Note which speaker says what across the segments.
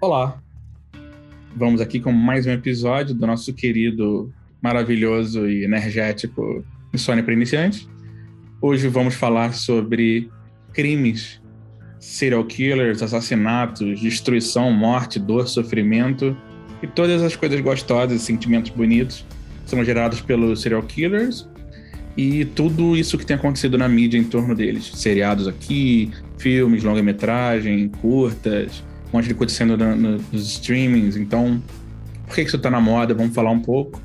Speaker 1: Olá, vamos aqui com mais um episódio do nosso querido, maravilhoso e energético Insônia para Iniciantes. Hoje vamos falar sobre crimes, serial killers, assassinatos, destruição, morte, dor, sofrimento e todas as coisas gostosas, sentimentos bonitos são gerados pelos serial killers e tudo isso que tem acontecido na mídia em torno deles. Seriados aqui, filmes, longa-metragem, curtas, um monte de coisa sendo no, no, nos streamings. Então, por que isso está na moda? Vamos falar um pouco.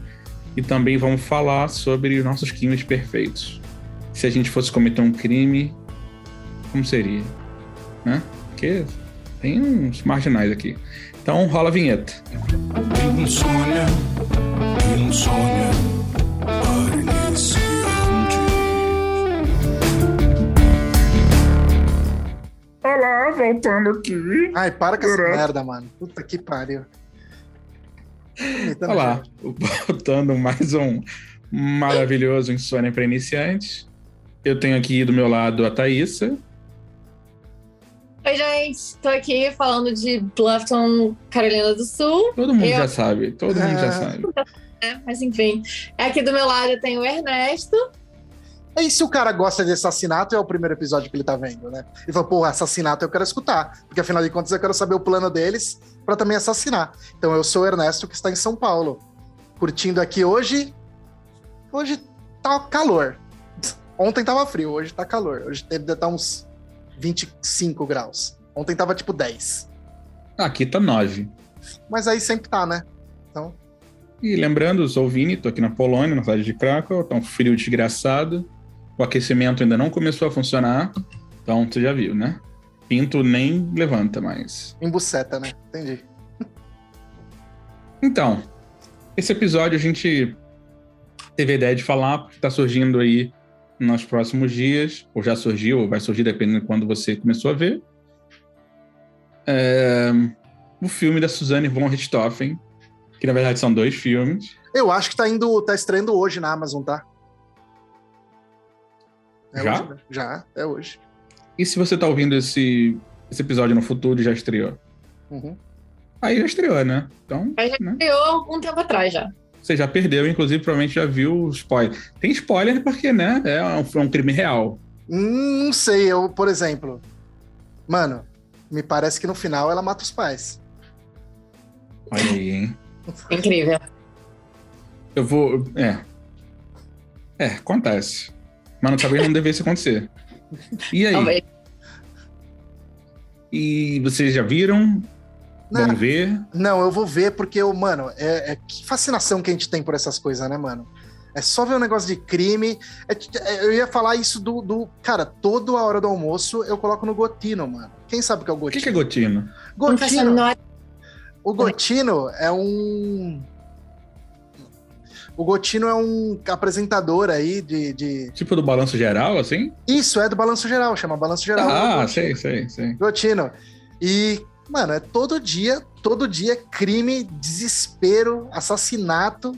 Speaker 1: E também vamos falar sobre os nossos crimes perfeitos. Se a gente fosse cometer um crime, como seria? Né? Porque tem uns marginais aqui. Então rola a vinheta. Insônia, insônia, voltando aqui.
Speaker 2: Ai, para com essa merda, mano. Puta que pariu.
Speaker 1: Olá, voltando mais um maravilhoso Insônia para Iniciantes. Eu tenho aqui do meu lado a Thaísa.
Speaker 3: Oi, gente. Tô aqui falando de Bluffton, Carolina do Sul.
Speaker 1: Todo mundo eu... já sabe, todo mundo já sabe.
Speaker 3: É, mas enfim. Aqui do meu lado eu tenho o Ernesto.
Speaker 2: E se o cara gosta de assassinato, é o primeiro episódio que ele tá vendo, né? Ele falou, pô, assassinato eu quero escutar, porque afinal de contas eu quero saber o plano deles para também assassinar. Então eu sou o Ernesto, que está em São Paulo, curtindo aqui hoje. Hoje tá calor. Ontem tava frio, hoje tá calor. Hoje deve estar uns 25 graus. Ontem tava tipo 10.
Speaker 1: Aqui tá 9.
Speaker 2: Mas aí sempre tá, né? Então.
Speaker 1: E lembrando, sou o Vini, tô aqui na Polônia, na cidade de Krakow, tá um frio desgraçado. O aquecimento ainda não começou a funcionar. Então, você já viu, né? Pinto nem levanta mais.
Speaker 2: Embuceta, né? Entendi.
Speaker 1: Então, esse episódio a gente teve a ideia de falar, porque tá surgindo aí nos próximos dias, ou já surgiu, ou vai surgir, dependendo de quando você começou a ver. É... O filme da Suzanne von Richthofen, que na verdade são dois filmes.
Speaker 2: Eu acho que tá indo, tá estreando hoje na Amazon, tá?
Speaker 1: É já?
Speaker 2: Hoje, né? Já, é hoje.
Speaker 1: E se você tá ouvindo esse, esse episódio no futuro já estreou?
Speaker 2: Uhum.
Speaker 1: Aí já estreou, né? Então.
Speaker 3: Aí já
Speaker 1: né?
Speaker 3: estreou um tempo atrás já.
Speaker 1: Você já perdeu, inclusive, provavelmente já viu o spoiler. Tem spoiler porque, né? É um, é um crime real.
Speaker 2: Hum, não sei, eu, por exemplo. Mano, me parece que no final ela mata os pais.
Speaker 1: Olha aí, hein?
Speaker 3: Incrível.
Speaker 1: Eu vou. É. É, acontece. Mas talvez não devesse acontecer. E aí? Talvez. E vocês já viram? Não, Vão ver?
Speaker 2: Não, eu vou ver porque, eu, mano, é, é, que fascinação que a gente tem por essas coisas, né, mano? É só ver um negócio de crime. É, é, eu ia falar isso do, do. Cara, toda a hora do almoço eu coloco no Gotino, mano. Quem sabe o que é o Gotino?
Speaker 1: O que, que é Gotino?
Speaker 2: Gotino. O Gotino é um o Gotino é um apresentador aí de, de,
Speaker 1: Tipo do Balanço Geral, assim?
Speaker 2: Isso, é do Balanço Geral, chama Balanço Geral.
Speaker 1: Ah, sei, sei, sei.
Speaker 2: Gotino. E, mano, é todo dia, todo dia crime, desespero, assassinato,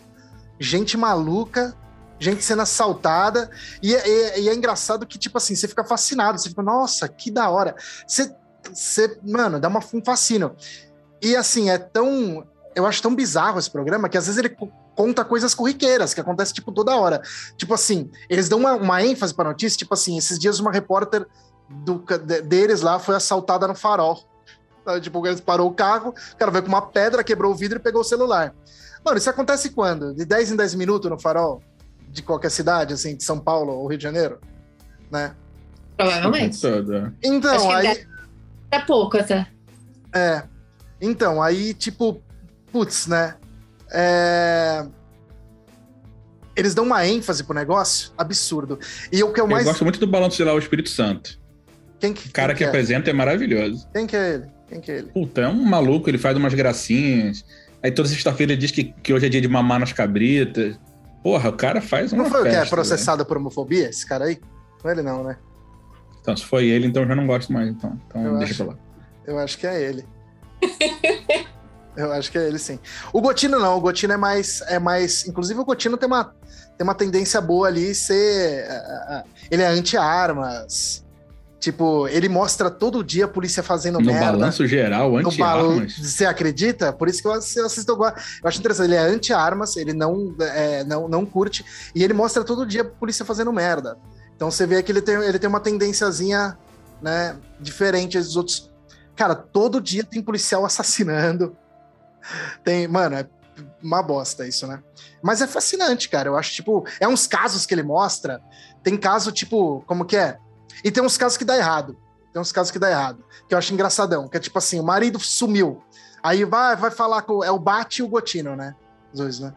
Speaker 2: gente maluca, gente sendo assaltada. E, e, e é engraçado que, tipo assim, você fica fascinado, você fica, nossa, que da hora. Você, você mano, dá uma, um fascínio. E assim, é tão. Eu acho tão bizarro esse programa que às vezes ele conta coisas corriqueiras, que acontece, tipo, toda hora. Tipo assim, eles dão uma, uma ênfase pra notícia, tipo assim, esses dias uma repórter do, deles lá foi assaltada no farol. Tipo, eles parou o carro, o cara veio com uma pedra, quebrou o vidro e pegou o celular. Mano, isso acontece quando? De 10 em 10 minutos no farol? De qualquer cidade, assim, de São Paulo ou Rio de Janeiro? Né?
Speaker 3: Provavelmente.
Speaker 2: Então, aí.
Speaker 3: É pouco até.
Speaker 2: É. Então, aí, tipo, putz, né? É... Eles dão uma ênfase pro negócio absurdo. E o que eu mais.
Speaker 1: Eu gosto muito do Balanço Geral Espírito Santo.
Speaker 2: Quem que,
Speaker 1: o cara
Speaker 2: quem
Speaker 1: que,
Speaker 2: que é?
Speaker 1: apresenta é maravilhoso.
Speaker 2: Quem que é ele? Quem que é ele?
Speaker 1: Puta, é um maluco, ele faz umas gracinhas. Aí toda sexta-feira ele diz que, que hoje é dia de mamar nas cabritas. Porra, o cara faz uma
Speaker 2: Não foi
Speaker 1: festa,
Speaker 2: o que é processado né? por homofobia, esse cara aí? Não é ele não, né?
Speaker 1: Então, se foi ele, então eu já não gosto mais. Então, então eu deixa
Speaker 2: acho,
Speaker 1: pra lá.
Speaker 2: Eu acho que é ele. Eu acho que é ele, sim. O Gotino não, o Gotino é mais. É mais inclusive, o Gotino tem uma, tem uma tendência boa ali ser. Uh, uh, ele é anti-armas. Tipo, ele mostra todo dia a polícia fazendo
Speaker 1: No
Speaker 2: merda.
Speaker 1: balanço geral,
Speaker 2: No
Speaker 1: anti-armas.
Speaker 2: Você acredita? Por isso que eu assi- eu assisto. Eu gosto. Eu acho interessante. Ele é anti-armas, ele não, é, não, não curte. E ele mostra todo dia a polícia fazendo merda. Então você vê que ele tem, ele tem uma tendênciazinha né, diferente dos outros. Cara, todo dia tem policial assassinando. Tem, mano, é uma bosta isso, né? Mas é fascinante, cara. Eu acho, tipo, é uns casos que ele mostra. Tem caso, tipo, como que é? E tem uns casos que dá errado. Tem uns casos que dá errado. Que eu acho engraçadão. Que é tipo assim, o marido sumiu. Aí vai, vai falar com. É o Bate e o Gotino, né? Os dois, né?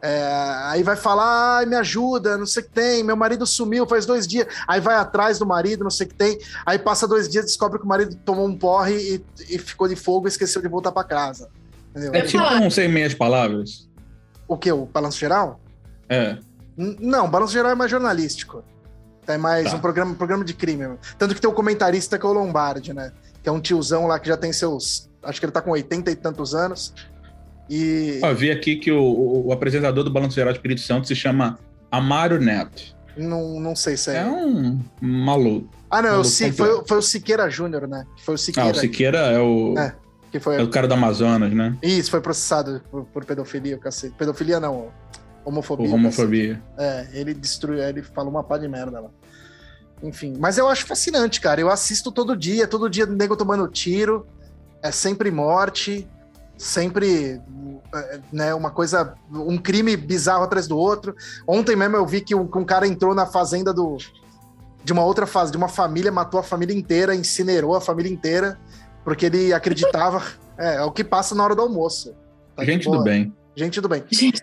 Speaker 2: É, aí vai falar, ai, me ajuda, não sei o que tem, meu marido sumiu faz dois dias. Aí vai atrás do marido, não sei o que tem. Aí passa dois dias, descobre que o marido tomou um porre e, e ficou de fogo e esqueceu de voltar pra casa. Entendeu?
Speaker 1: É
Speaker 3: Eu
Speaker 1: tipo um sem meias palavras.
Speaker 2: O que? O balanço geral?
Speaker 1: É.
Speaker 2: N- Não, o balanço geral é mais jornalístico. É mais
Speaker 1: Tá.
Speaker 2: um programa, programa de crime. Tanto que tem o comentarista que é o Lombardi, né? Que é um tiozão lá que já tem seus. Acho que ele tá com 80 e tantos anos. E
Speaker 1: Ó, vi aqui que o, o- o apresentador do Balanço Geral de Espírito Santo se chama Amaro Neto.
Speaker 2: não, não sei se é.
Speaker 1: É um maluco.
Speaker 2: ah, não, é o
Speaker 1: maluco
Speaker 2: Si-
Speaker 1: completo.
Speaker 2: foi, foi o Siqueira Júnior, né? Foi o
Speaker 1: Ah,
Speaker 2: Siqueira.
Speaker 1: o Siqueira é o,
Speaker 2: É. Que foi.
Speaker 1: é o cara do Amazonas, né?
Speaker 2: Isso, foi processado por, por pedofilia, o cacete. Pedofilia não, homofobia.
Speaker 1: O homofobia.
Speaker 2: É, ele destruiu, ele falou uma pá de merda lá. Enfim, mas eu acho fascinante, cara. Eu assisto todo dia, todo dia nego tomando tiro, é sempre morte, sempre é, né, uma coisa, um crime bizarro atrás do outro. Ontem mesmo eu vi que um, um cara entrou na fazenda do de uma outra fase, de uma família, matou a família inteira, incinerou a família inteira, porque ele acreditava. É, é o que passa na hora do almoço. Tá
Speaker 1: Gente
Speaker 2: boa.
Speaker 1: do bem.
Speaker 2: Gente do bem
Speaker 3: Gente,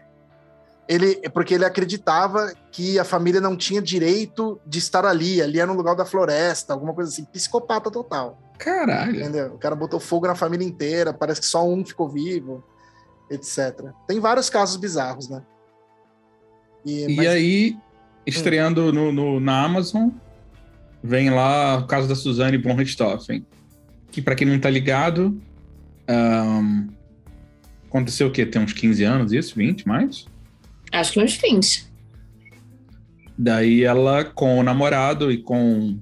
Speaker 2: ele porque ele acreditava que a família não tinha direito de estar ali, ali era no lugar da floresta, alguma coisa assim, psicopata total,
Speaker 1: Caralho.
Speaker 2: entendeu? O cara botou fogo na família inteira, parece que só um ficou vivo, etc. Tem vários casos bizarros, né? E,
Speaker 1: E
Speaker 2: mas-
Speaker 1: aí, estreando no, no- na Amazon, vem lá o caso da Suzane von Richthofen. Que, pra quem não tá ligado, ahn, aconteceu o quê? Tem uns 15 anos isso? 20 mais?
Speaker 3: acho que uns 20.
Speaker 1: Daí ela, com o namorado e com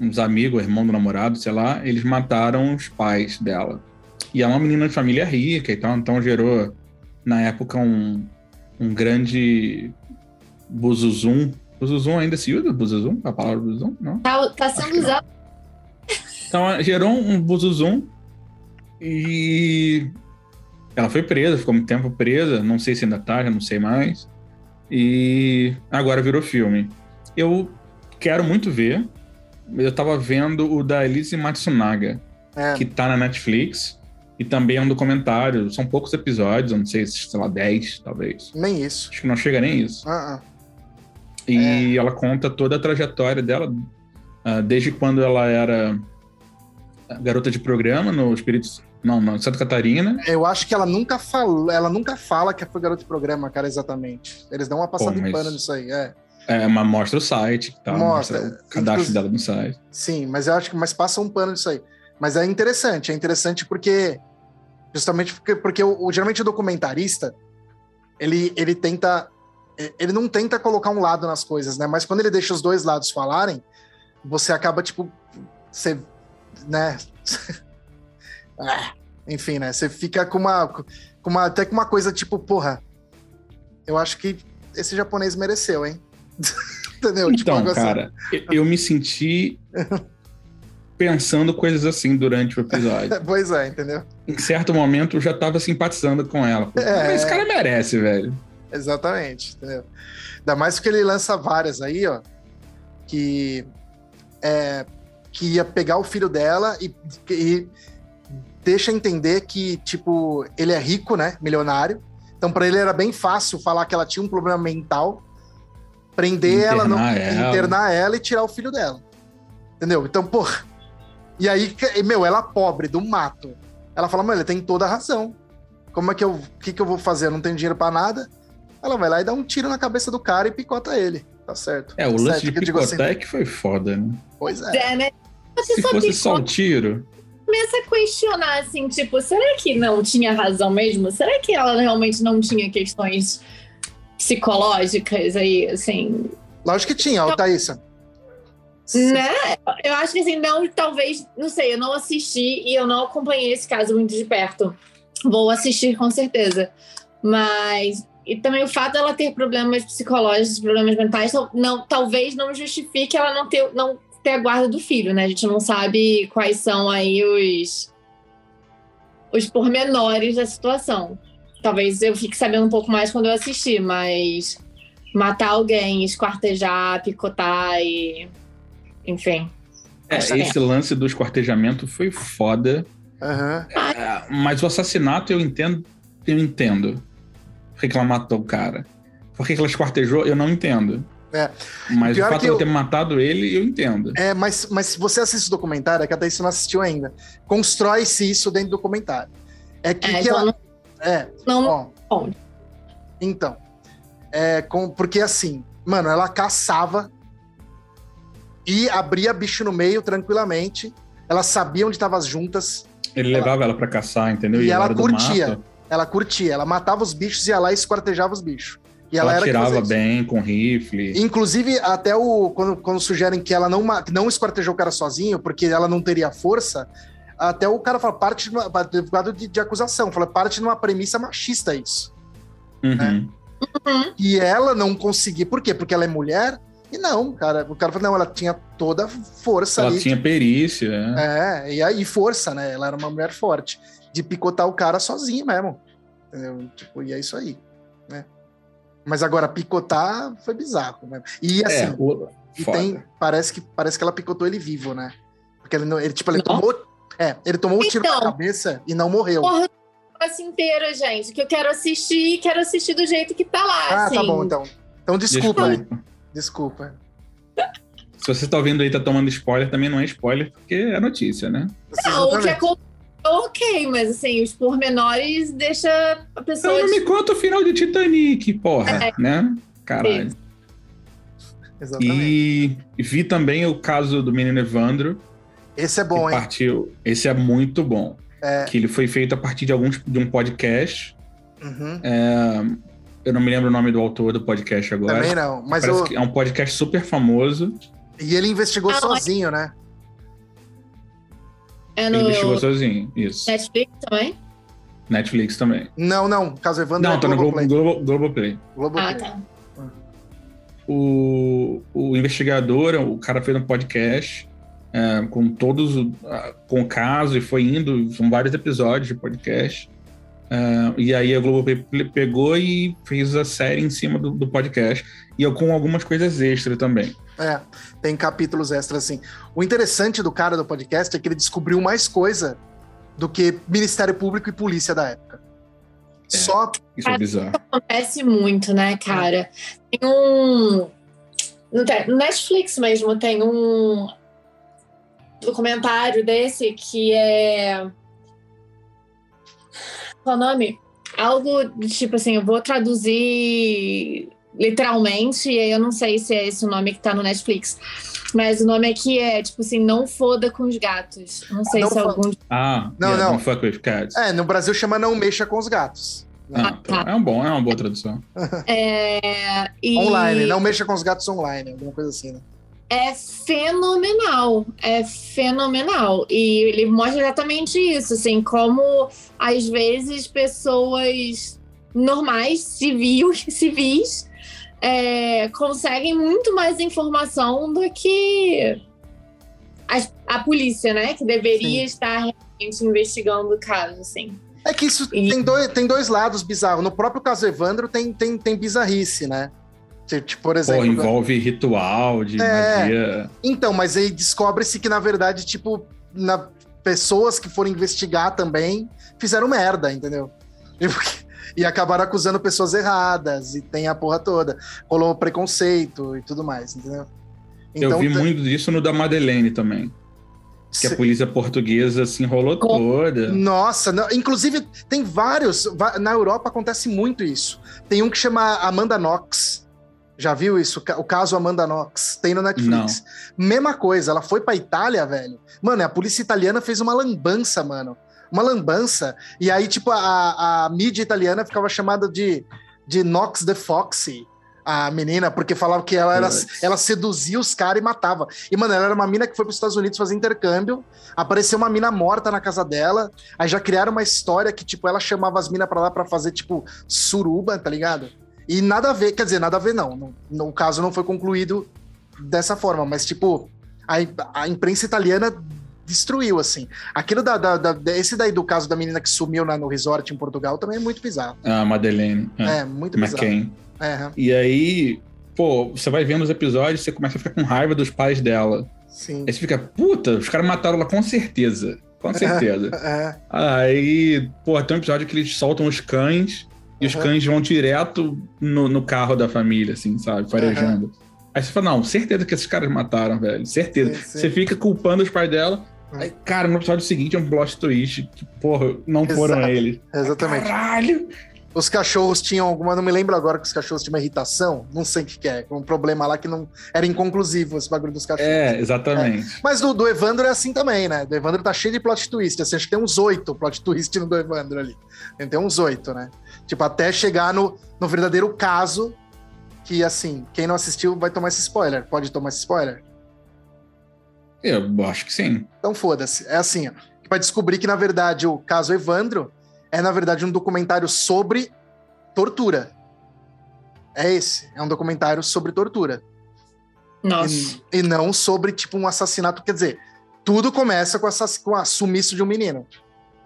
Speaker 1: uns amigos, irmão do namorado, sei lá, eles mataram os pais dela. E ela é uma menina de família rica e tal, então gerou, na época, um, um grande buzuzum. Buzuzum ainda se usa? Buzuzum? A palavra buzuzum? Não?
Speaker 3: Tá, tá sendo usado.
Speaker 1: Então gerou um buzuzum e ela foi presa, ficou muito tempo presa, não sei se ainda tá, já não sei mais. E agora virou filme. Eu quero muito ver. Eu tava vendo o da Elise Matsunaga,
Speaker 2: é,
Speaker 1: que tá na Netflix, e também é um documentário. São poucos episódios, eu não sei, sei lá, 10, talvez.
Speaker 2: nem isso.
Speaker 1: Acho que não chega nem isso.
Speaker 2: Ah, ah.
Speaker 1: E ela conta toda a trajetória dela, ah, desde quando ela era garota de programa no Espírito. Não, não, Santa Catarina.
Speaker 2: Eu acho que ela nunca falou, ela nunca fala que foi garoto de programa, cara, exatamente. Eles dão uma passada
Speaker 1: Pô,
Speaker 2: de pano nisso aí, é.
Speaker 1: É, mas mostra o site tal,
Speaker 2: Mostra.
Speaker 1: mostra, o cadastro
Speaker 2: Inclusive-
Speaker 1: dela no site.
Speaker 2: Sim, mas eu acho que mas passa um pano disso aí. Mas é interessante, é interessante porque justamente porque, porque o, o- geralmente o documentarista ele, ele tenta ele não tenta colocar um lado nas coisas, né? Mas quando ele deixa os dois lados falarem, você acaba tipo você né? Ah, enfim, né? Você fica com uma com uma até com uma coisa tipo, porra, eu acho que esse japonês mereceu, hein? Entendeu? Tipo,
Speaker 1: Então,
Speaker 2: assim.
Speaker 1: cara, eu- eu me senti pensando coisas assim durante o episódio.
Speaker 2: Pois é, entendeu?
Speaker 1: em certo momento eu já tava simpatizando com ela.
Speaker 2: É.
Speaker 1: Mas esse cara merece, velho.
Speaker 2: Exatamente, entendeu? Ainda mais porque ele lança várias aí, ó, que é, que ia pegar o filho dela e, e deixa entender que, tipo, ele é rico, né? Milionário. Então, pra ele era bem fácil falar que ela tinha um problema mental, prender ela, não,
Speaker 1: Internar ela.
Speaker 2: internar ela e tirar o filho dela. Entendeu? Então, porra. E aí, meu, ela pobre, do mato. Ela fala, mano, ele tem toda a razão. Como é que eu. O que, que eu vou fazer? Eu não tenho dinheiro pra nada. Ela vai lá e dá um tiro na cabeça do cara e picota ele. Tá certo.
Speaker 1: É, o
Speaker 2: Tá
Speaker 1: lance
Speaker 2: certo,
Speaker 1: de
Speaker 2: assim,
Speaker 1: picotar é que foi foda, né?
Speaker 2: Pois é.
Speaker 3: É, né? Você
Speaker 1: Se
Speaker 3: só
Speaker 1: fosse só o tiro,
Speaker 3: começa a questionar, assim, tipo, será que não tinha razão mesmo? Será que ela realmente não tinha questões psicológicas aí, assim?
Speaker 2: Lógico que tinha, ó, Thaísa.
Speaker 3: Né? Eu acho que assim, não, talvez, não sei, eu não assisti e eu não acompanhei esse caso muito de perto. Vou assistir com certeza. Mas. E também o fato dela ter problemas psicológicos, problemas mentais, não, talvez não justifique ela não ter, não ter a guarda do filho, né? A gente não sabe quais são aí os, os pormenores da situação. Talvez eu fique sabendo um pouco mais quando eu assistir, mas matar alguém, esquartejar, picotar e. Enfim.
Speaker 1: É, esse lance do esquartejamento foi foda.
Speaker 2: Uhum.
Speaker 1: É, mas o assassinato eu entendo, eu entendo. Por que ela matou o cara? Por que ela esquartejou, eu não entendo.
Speaker 2: É.
Speaker 1: Mas o
Speaker 2: Pior
Speaker 1: fato
Speaker 2: que
Speaker 1: de eu ter matado ele, eu entendo.
Speaker 2: É, mas, mas se você assiste o documentário, é que até isso não assistiu ainda. Constrói-se isso dentro do documentário. É que,
Speaker 3: É,
Speaker 2: que
Speaker 3: então
Speaker 2: ela. É,
Speaker 3: não, não
Speaker 2: ó,
Speaker 3: bom.
Speaker 2: então. É, com, porque assim, mano, ela caçava e abria bicho no meio tranquilamente. Ela sabia onde estavam as juntas.
Speaker 1: Ele
Speaker 2: Ela-
Speaker 1: levava ela pra caçar, entendeu?
Speaker 2: E
Speaker 1: na
Speaker 2: ela curtia. Ela curtia, ela matava os bichos e ia lá e esquartejava os bichos. E ela,
Speaker 1: ela
Speaker 2: era que fazia
Speaker 1: tirava
Speaker 2: isso.
Speaker 1: bem com rifle.
Speaker 2: Inclusive, até o quando, quando sugerem que ela não, não esquartejou o cara sozinho, porque ela não teria força, até o cara fala, parte de uma, advogado de, de acusação, fala, parte de uma premissa machista isso.
Speaker 1: Uhum.
Speaker 2: E ela não conseguia. Por quê? Porque ela é mulher? E não, cara. O cara falou, não, ela tinha toda a força
Speaker 1: Ela
Speaker 2: ali.
Speaker 1: tinha perícia. né?
Speaker 2: É, e aí força, né? Ela era uma mulher forte. De picotar o cara sozinha mesmo. Entendeu? Tipo, e é isso aí. Né? Mas agora, picotar foi bizarro. Né? E assim,
Speaker 1: É, o...
Speaker 2: e tem. Parece que, parece que ela picotou ele vivo, né? Porque ele, não, ele tipo, ele
Speaker 3: Não.
Speaker 2: tomou. É, ele tomou um tiro
Speaker 3: Então.
Speaker 2: na cabeça e não morreu.
Speaker 3: Porra, assim inteira, gente, que eu quero assistir e quero assistir do jeito que tá lá.
Speaker 2: ah,
Speaker 3: assim.
Speaker 2: tá bom, então. Então desculpa,
Speaker 1: Desculpa.
Speaker 2: né? Desculpa.
Speaker 1: Se você tá ouvindo aí, tá tomando spoiler, também não é spoiler, porque é notícia, né?
Speaker 3: Não, o que aconteceu, ok, mas assim, os pormenores deixa a pessoa.
Speaker 1: Então não me conta o final de Titanic, porra,
Speaker 3: É.
Speaker 1: né? Caralho.
Speaker 2: Exatamente.
Speaker 1: E vi também o caso do menino Evandro,
Speaker 2: Esse é bom, hein?
Speaker 1: partiu. Esse é muito bom.
Speaker 2: É.
Speaker 1: Que ele foi feito a partir de alguns de um podcast.
Speaker 2: Uhum.
Speaker 1: Eu não me lembro o nome do autor do podcast agora.
Speaker 2: Também não. Mas
Speaker 1: que é um podcast super famoso.
Speaker 2: E ele investigou
Speaker 3: Ah,
Speaker 2: sozinho, né?
Speaker 3: É
Speaker 1: Ele
Speaker 3: no
Speaker 1: investigou sozinho. Isso.
Speaker 3: Netflix também?
Speaker 1: Netflix também.
Speaker 2: Não, não. Caso Evandro
Speaker 1: Não,
Speaker 2: é
Speaker 1: tá no Globo. Globo, Globoplay.
Speaker 2: Globoplay.
Speaker 3: Ah, tá.
Speaker 1: o, o investigador, o cara fez um podcast é, com todos com o caso e foi indo, são vários episódios de podcast. É, e aí a Globo pegou e fez a série em cima do, do podcast e com algumas coisas extras também.
Speaker 2: É, tem capítulos extras assim. O interessante do cara do podcast é que ele descobriu mais coisa do que Ministério Público e polícia da época.
Speaker 1: É.
Speaker 2: Só
Speaker 1: Isso é bizarro.
Speaker 3: Acontece muito, né, cara? Tem um. No Netflix mesmo tem um documentário desse que é. Qual é o nome? Algo de tipo assim, eu vou traduzir literalmente, e aí eu não sei se é esse o nome que tá no Netflix. Mas o nome aqui é, tipo assim, não foda com os gatos. Não sei
Speaker 2: Não
Speaker 3: se é algum.
Speaker 1: Ah,
Speaker 2: Não,
Speaker 1: yeah,
Speaker 2: não.
Speaker 1: Don't fuck with cats.
Speaker 2: É, no Brasil chama Não Mexa com os Gatos. né?
Speaker 1: Ah, então, é um bom, é uma boa tradução.
Speaker 3: É, e
Speaker 2: Online, Não Mexa com os Gatos online, alguma coisa assim, né?
Speaker 3: É fenomenal, é fenomenal. E ele mostra exatamente isso, assim, como às vezes pessoas normais, civis, civis é, conseguem muito mais informação do que a, a polícia, né? Que deveria
Speaker 2: Sim.
Speaker 3: estar realmente investigando o caso, assim.
Speaker 2: É que isso
Speaker 3: E-
Speaker 2: tem, dois, tem dois lados bizarros. No próprio caso Evandro tem, tem, tem bizarrice, né? Tipo, por
Speaker 1: Pô,
Speaker 2: exemplo.
Speaker 1: envolve ritual de
Speaker 2: É.
Speaker 1: magia.
Speaker 2: Então, mas aí descobre-se que, na verdade, tipo, na, pessoas que foram investigar também fizeram merda, entendeu? E, porque- e acabaram acusando pessoas erradas, e tem a porra toda. Rolou preconceito e tudo mais, entendeu?
Speaker 1: Eu vi
Speaker 2: tá-
Speaker 1: muito disso no da Madeleine também. Que a polícia portuguesa se enrolou
Speaker 3: Com-
Speaker 1: toda.
Speaker 2: Nossa, não- inclusive tem vários. Na Europa acontece muito isso. Tem um que chama Amanda Knox. Já viu isso? O caso Amanda Knox. Tem no Netflix. Mesma coisa, ela foi pra Itália, velho. Mano, a polícia italiana fez uma lambança, mano. Uma lambança. E aí, tipo, a, a mídia italiana ficava chamada de, de Knox the Foxy. a menina, porque falava que ela, era, ela seduzia os caras e matava. E, mano, ela era uma mina que foi para os Estados Unidos fazer intercâmbio, apareceu uma mina morta na casa dela, aí já criaram uma história que, tipo, ela chamava as minas para lá para fazer, tipo, suruba, tá ligado? E nada a ver, quer dizer, nada a ver não, no, no caso não foi concluído dessa forma, mas, tipo, a, a imprensa italiana destruiu, assim. Aquilo da, da, da, Esse daí do caso da menina que sumiu na, no resort em Portugal também é muito bizarro.
Speaker 1: Ah, Madeleine.
Speaker 2: É, é muito bizarro. McCain.
Speaker 1: É. E aí, pô, você vai vendo os episódios, você começa a ficar com raiva dos pais dela.
Speaker 2: Sim.
Speaker 1: Aí você fica, puta, os caras mataram ela com certeza. Com certeza. É. Aí, pô, tem um episódio que eles soltam os cães e os cães vão direto no, no, carro da família, assim, sabe? Farejando. Uhum. Aí você fala, não, certeza que esses caras mataram, velho. Certeza. Sim, sim. Você fica culpando os pais dela. Aí, cara, no episódio seguinte é um plot twist que, porra, não foram Exato. eles.
Speaker 2: Exatamente.
Speaker 1: Caralho!
Speaker 2: Os cachorros tinham alguma, não me lembro agora que os cachorros tinham uma irritação, não sei o que, que é, um problema lá que não era inconclusivo esse bagulho dos cachorros.
Speaker 1: É, exatamente.
Speaker 2: É. Mas do, do, Evandro é assim também, né? Do Evandro tá cheio de plot twist, assim, acho que tem uns oito plot twist no do Evandro ali. Tem uns oito, né? Tipo, até chegar no, no verdadeiro caso, que assim, quem não assistiu vai tomar esse spoiler. Pode tomar esse spoiler?
Speaker 1: Eu acho que sim.
Speaker 2: Então foda-se. É assim, ó. Vai descobrir que, na verdade, o caso Evandro é, na verdade, um documentário sobre tortura. É esse. É um documentário sobre tortura.
Speaker 3: Nossa.
Speaker 2: E, e não sobre, tipo, um assassinato. Quer dizer, tudo começa com, essa, com a sumiço de um menino.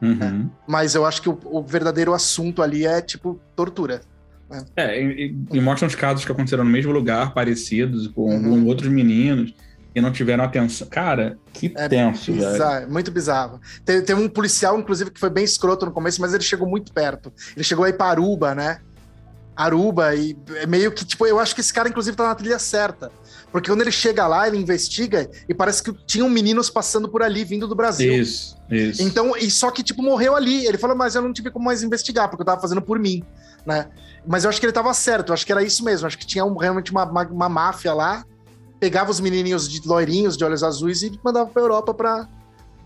Speaker 1: Uhum. Né?
Speaker 2: Mas eu acho que o, o, verdadeiro assunto ali é, tipo, tortura.
Speaker 1: Né? É, e, e, mostram os casos que aconteceram no mesmo lugar, parecidos, com, uhum. com outros meninos e não tiveram atenção. Cara, que é tenso,
Speaker 2: bizarro, velho. Muito bizarro. Teve, teve, um policial, inclusive, que foi bem escroto no começo, mas ele chegou muito perto. Ele chegou aí para Aruba, né? Aruba, e é meio que, tipo, eu acho que esse cara, inclusive, tá na trilha certa. Porque quando ele chega lá, ele investiga e parece que tinham meninos passando por ali, vindo do Brasil.
Speaker 1: Isso, isso.
Speaker 2: Então, e só que, tipo, morreu ali. Ele falou, mas eu não tive como mais investigar, porque eu tava fazendo por mim, né? Mas eu acho que ele tava certo, eu acho que era isso mesmo. Eu acho que tinha um, realmente uma, uma, uma máfia lá pegava os menininhos de loirinhos, de olhos azuis e mandava pra Europa pra,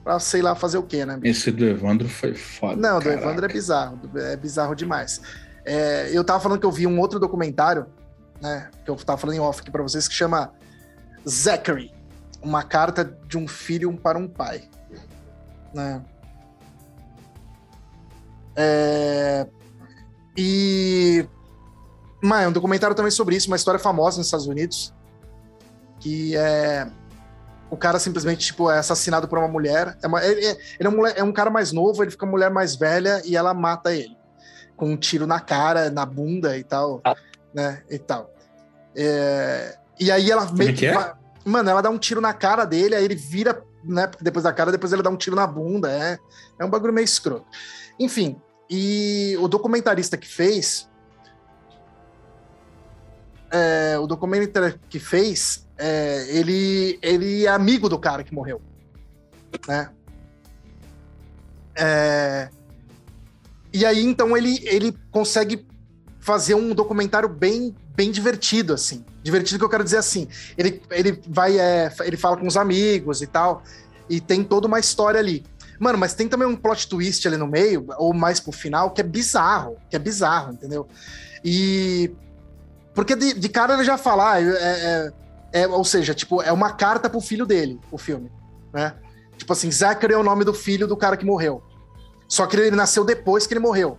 Speaker 2: pra sei lá, fazer o quê, né?
Speaker 1: Esse do Evandro foi foda.
Speaker 2: Não, caraca. do Evandro é bizarro, é bizarro demais. É, eu tava falando que eu vi um outro documentário, né, que eu tava falando em off aqui pra vocês, que chama Zachary, uma carta de um filho para um pai, né? É, e... Mas é um documentário também sobre isso, uma história famosa nos Estados Unidos, que é o cara simplesmente tipo é assassinado por uma mulher. É uma, ele, é, ele é, um, é um cara mais novo, ele fica uma mulher mais velha e ela mata ele com um tiro na cara, na bunda e tal, ah. né? E tal. É, e aí ela
Speaker 1: meio que, é?
Speaker 2: mano, ela dá um tiro na cara dele, aí ele vira, né? Depois da cara, depois ele dá um tiro na bunda, é, é um bagulho meio escroto. Enfim, e o documentarista que fez, é, o documentarista que fez é, ele, ele é amigo do cara que morreu, né? É, e aí, então, ele, ele consegue fazer um documentário bem, bem divertido, assim. Divertido que eu quero dizer assim. Ele, ele vai, é, ele fala com os amigos e tal, e tem toda uma história ali. Mano, mas tem também um plot twist ali no meio, ou mais pro final, que é bizarro, que é bizarro, entendeu? E. Porque de, de cara ele já fala, ah, é, é, é, ou seja, tipo, é uma carta pro filho dele, o filme, né? Tipo assim, Zachary é o nome do filho do cara que morreu. Só que ele nasceu depois que ele morreu,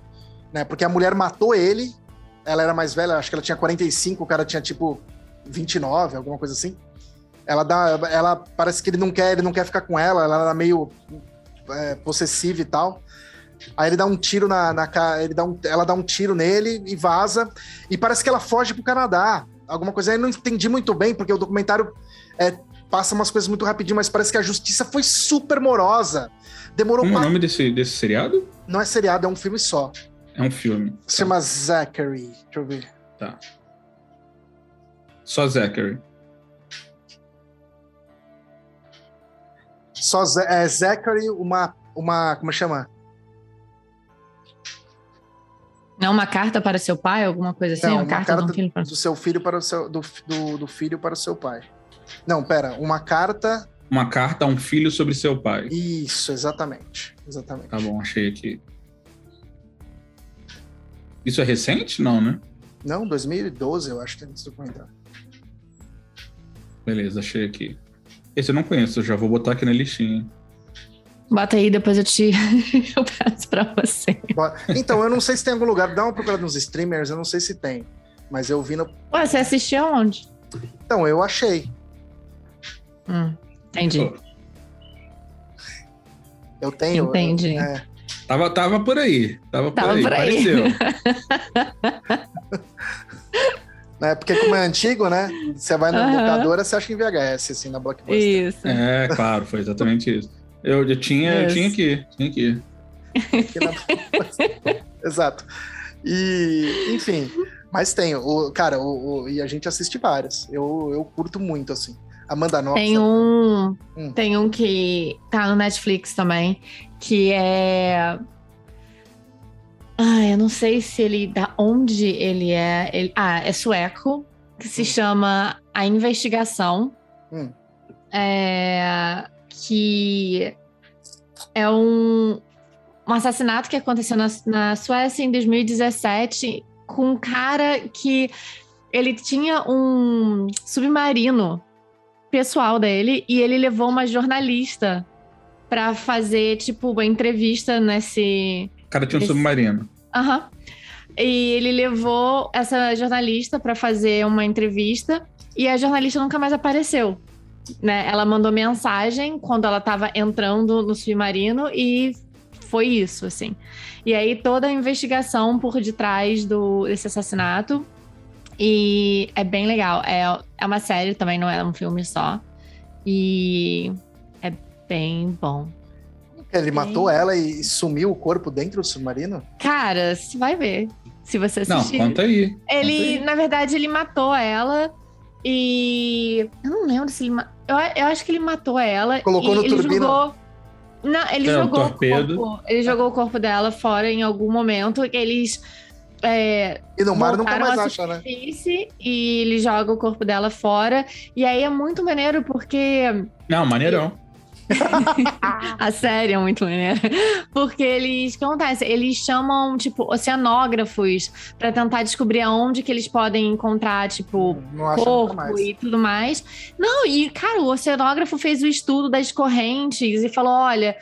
Speaker 2: né? Porque a mulher matou ele, ela era mais velha, acho que ela tinha 45, o cara tinha tipo 29, alguma coisa assim. Ela dá, ela parece que ele não quer, ele não quer ficar com ela, ela era meio é, possessiva e tal. Aí ele dá um tiro na, na ele dá um, ela dá um tiro nele e vaza. E parece que ela foge pro Canadá alguma coisa. aí não entendi muito bem, porque o documentário é, passa umas coisas muito rapidinho, mas parece que a justiça foi super morosa. Demorou
Speaker 1: Como é o nome desse, desse seriado?
Speaker 2: Não é seriado, é um filme só.
Speaker 1: É um filme.
Speaker 2: Se chama Zachary. Deixa eu ver.
Speaker 1: Tá. Só Zachary.
Speaker 2: Só é, Zachary, uma, uma. Como chama?
Speaker 3: Não uma carta para seu pai, alguma coisa assim?
Speaker 2: Não, uma, carta, carta do, filho para... do seu filho para o seu do, do, do, filho para o seu pai. Não, pera, uma carta.
Speaker 1: Uma carta a um filho sobre seu pai.
Speaker 2: Isso, exatamente, exatamente.
Speaker 1: Tá bom, achei aqui. Isso é recente? Não, né?
Speaker 2: Não, 2012, eu acho que é esse documentário.
Speaker 1: Beleza, achei aqui. Esse eu não conheço, já vou botar aqui na listinha.
Speaker 3: Bota aí, depois eu te eu peço pra você.
Speaker 2: Então, eu não sei se tem algum lugar. Dá uma procurada nos streamers, eu não sei se tem. Mas eu vi no.
Speaker 3: Ué, você assistiu aonde?
Speaker 2: Então, eu achei.
Speaker 3: Hum, entendi.
Speaker 2: Eu tenho.
Speaker 3: Entendi.
Speaker 2: É.
Speaker 1: Tava, tava por aí. Tava,
Speaker 3: Tava
Speaker 1: por aí.
Speaker 3: por aí.
Speaker 1: Apareceu.
Speaker 2: né? Porque como é antigo, né? Você vai na
Speaker 3: Aham.
Speaker 2: locadora, você acha em VHS, assim, na Blockbuster.
Speaker 3: Isso.
Speaker 1: É, claro, foi exatamente isso. Eu, eu tinha, eu
Speaker 3: Isso.
Speaker 1: tinha aqui, tinha
Speaker 2: na- Exato. E, enfim, mas tem. O, cara, o, o- e a gente assiste vários. Eu, eu curto muito, assim. Amanda Knox.
Speaker 3: Tem um.
Speaker 2: Hum.
Speaker 3: Tem um que tá no Netflix também, que é. Ah, eu não sei se ele. Da onde ele é. Ele- ah, é sueco, que se
Speaker 2: Hum.
Speaker 3: chama A Investigação.
Speaker 2: Hum.
Speaker 3: É, que é um, um assassinato que aconteceu na, na Suécia em 2017 com um cara que ele tinha um submarino pessoal dele e ele levou uma jornalista para fazer tipo uma entrevista nesse
Speaker 1: O cara tinha um
Speaker 3: Esse-
Speaker 1: submarino.
Speaker 3: Aham. E ele levou essa jornalista para fazer uma entrevista e a jornalista nunca mais apareceu. Né? Ela mandou mensagem quando ela estava entrando no submarino e foi isso, assim. E aí toda a investigação por detrás do, desse assassinato. E é bem legal. É, é uma série também, não é um filme só. E é bem bom.
Speaker 2: Ele matou ela e sumiu o corpo dentro do submarino?
Speaker 3: Cara, você vai ver. Se você
Speaker 1: Não,
Speaker 3: assistir.
Speaker 1: conta aí.
Speaker 3: Ele,
Speaker 1: Conta aí.
Speaker 3: na verdade, ele matou ela e. Eu não lembro se ele. Eu, eu acho que ele matou ela.
Speaker 2: Colocou
Speaker 3: e
Speaker 2: no
Speaker 3: ele
Speaker 2: turbina?
Speaker 3: Jogou... Não, ele
Speaker 1: É, o
Speaker 3: jogou o
Speaker 1: torpedo.
Speaker 3: corpo. Ele jogou o corpo dela fora em algum momento. que Eles. É,
Speaker 2: E no mar nunca mais acha, né?
Speaker 3: E ele joga o corpo dela fora. E aí é muito maneiro porque
Speaker 1: Não, maneirão.
Speaker 3: a série é muito maneira. Porque eles. O que acontece? Eles chamam, tipo, oceanógrafos pra tentar descobrir aonde que eles podem encontrar, tipo,
Speaker 2: Não
Speaker 3: corpo e tudo mais. Não, e, cara, o oceanógrafo fez o estudo das correntes e falou: olha.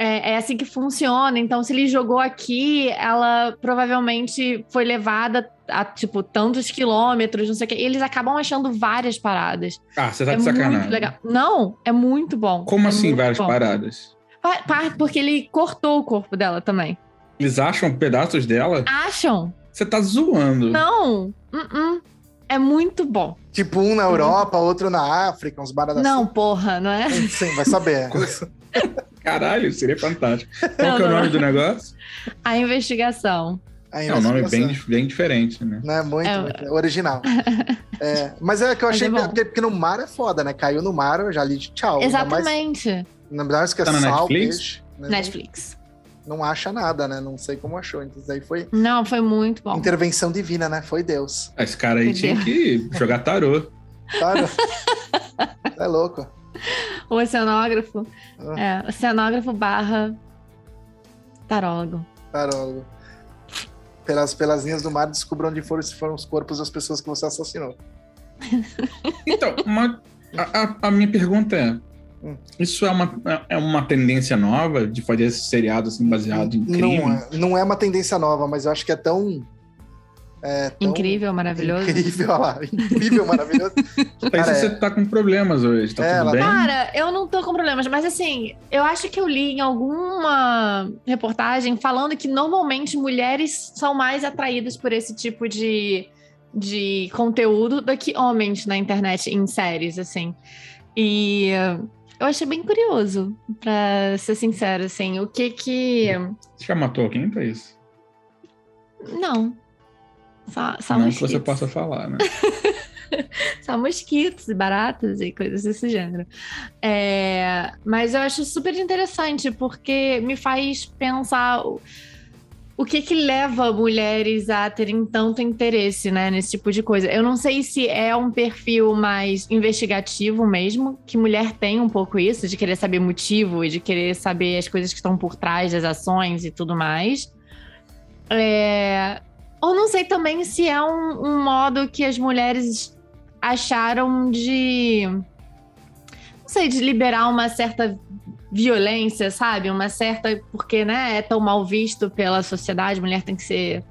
Speaker 3: É, é assim que funciona. Então, se ele jogou aqui, ela provavelmente foi levada a, tipo, tantos quilômetros, não sei o quê. E eles acabam achando várias paradas.
Speaker 1: Ah, você tá
Speaker 3: é
Speaker 1: de sacanagem.
Speaker 3: muito legal. Não, é muito bom.
Speaker 1: Como
Speaker 3: É
Speaker 1: assim várias
Speaker 3: bom.
Speaker 1: paradas?
Speaker 3: Pa- pa- Porque ele cortou o corpo dela também.
Speaker 1: Eles acham pedaços dela?
Speaker 3: Acham?
Speaker 1: Você tá zoando.
Speaker 3: Não. Uh-uh. É muito bom.
Speaker 2: Tipo, um na Europa, outro na África, uns baradas
Speaker 3: Não, porra, não é?
Speaker 2: assim. Sim, vai saber.
Speaker 1: Caralho, seria fantástico. Qual
Speaker 3: Não,
Speaker 1: que é o
Speaker 3: não.
Speaker 1: nome do negócio?
Speaker 3: A investigação.
Speaker 1: É um nome bem, bem diferente, né?
Speaker 2: Né? Muito,
Speaker 3: É.
Speaker 2: muito original. É, mas é que eu
Speaker 3: Mas
Speaker 2: achei
Speaker 3: é
Speaker 2: porque, no mar é foda, né? Caiu no mar, eu já li de tchau.
Speaker 3: Exatamente.
Speaker 2: Ainda mais que é
Speaker 1: Tá na
Speaker 2: sal,
Speaker 1: Netflix?
Speaker 2: peixe. né?
Speaker 3: Netflix.
Speaker 2: Não, não acha nada, né? Não sei como achou. Então, isso daí foi
Speaker 3: Não, foi muito bom.
Speaker 2: intervenção divina, né? Foi Deus.
Speaker 1: Ah, Esse cara aí tinha
Speaker 3: Entendeu?
Speaker 1: que jogar tarô.
Speaker 2: Claro. é louco.
Speaker 3: O oceanógrafo.
Speaker 2: Ah.
Speaker 3: É, oceanógrafo barra tarólogo.
Speaker 2: Tarólogo. Pelas, pelas linhas do mar, descubra onde foram, foram os corpos das pessoas que você assassinou.
Speaker 1: Então, uma- a, a- minha pergunta é:
Speaker 2: Hum.
Speaker 1: isso é uma, é uma tendência nova de fazer esse seriado assim baseado em crime?
Speaker 2: Não é, não é uma tendência nova, mas eu acho que é tão. É tão
Speaker 3: Incrível, maravilhoso.
Speaker 2: Incrível, olha lá. Incrível, maravilhoso. Cara,
Speaker 1: você
Speaker 2: é-
Speaker 1: tá com problemas hoje, tá
Speaker 2: É,
Speaker 1: tudo bem?
Speaker 3: Cara, eu não tô com problemas, mas assim, eu acho que eu li em alguma reportagem falando que normalmente mulheres são mais atraídas por esse tipo de, de conteúdo do que homens na internet, em séries, assim. E eu achei bem curioso, pra ser sincera, assim, o que que.
Speaker 1: Você já matou alguém pra isso?
Speaker 3: Não. Só, só
Speaker 1: Não que
Speaker 3: mosquitos.
Speaker 1: você possa falar, né?
Speaker 3: Só mosquitos e baratas e coisas desse gênero. É, mas eu acho super interessante, porque me faz pensar o, o que que leva mulheres a terem tanto interesse né, nesse tipo de coisa. Eu não sei se é um perfil mais investigativo mesmo, que mulher tem um pouco isso, de querer saber motivo e de querer saber as coisas que estão por trás das ações e tudo mais. É, Ou não sei também se é um, um modo que as mulheres acharam de. Não sei, de liberar uma certa violência, sabe? Uma certa. Porque, né, é tão mal visto pela sociedade, mulher tem que ser.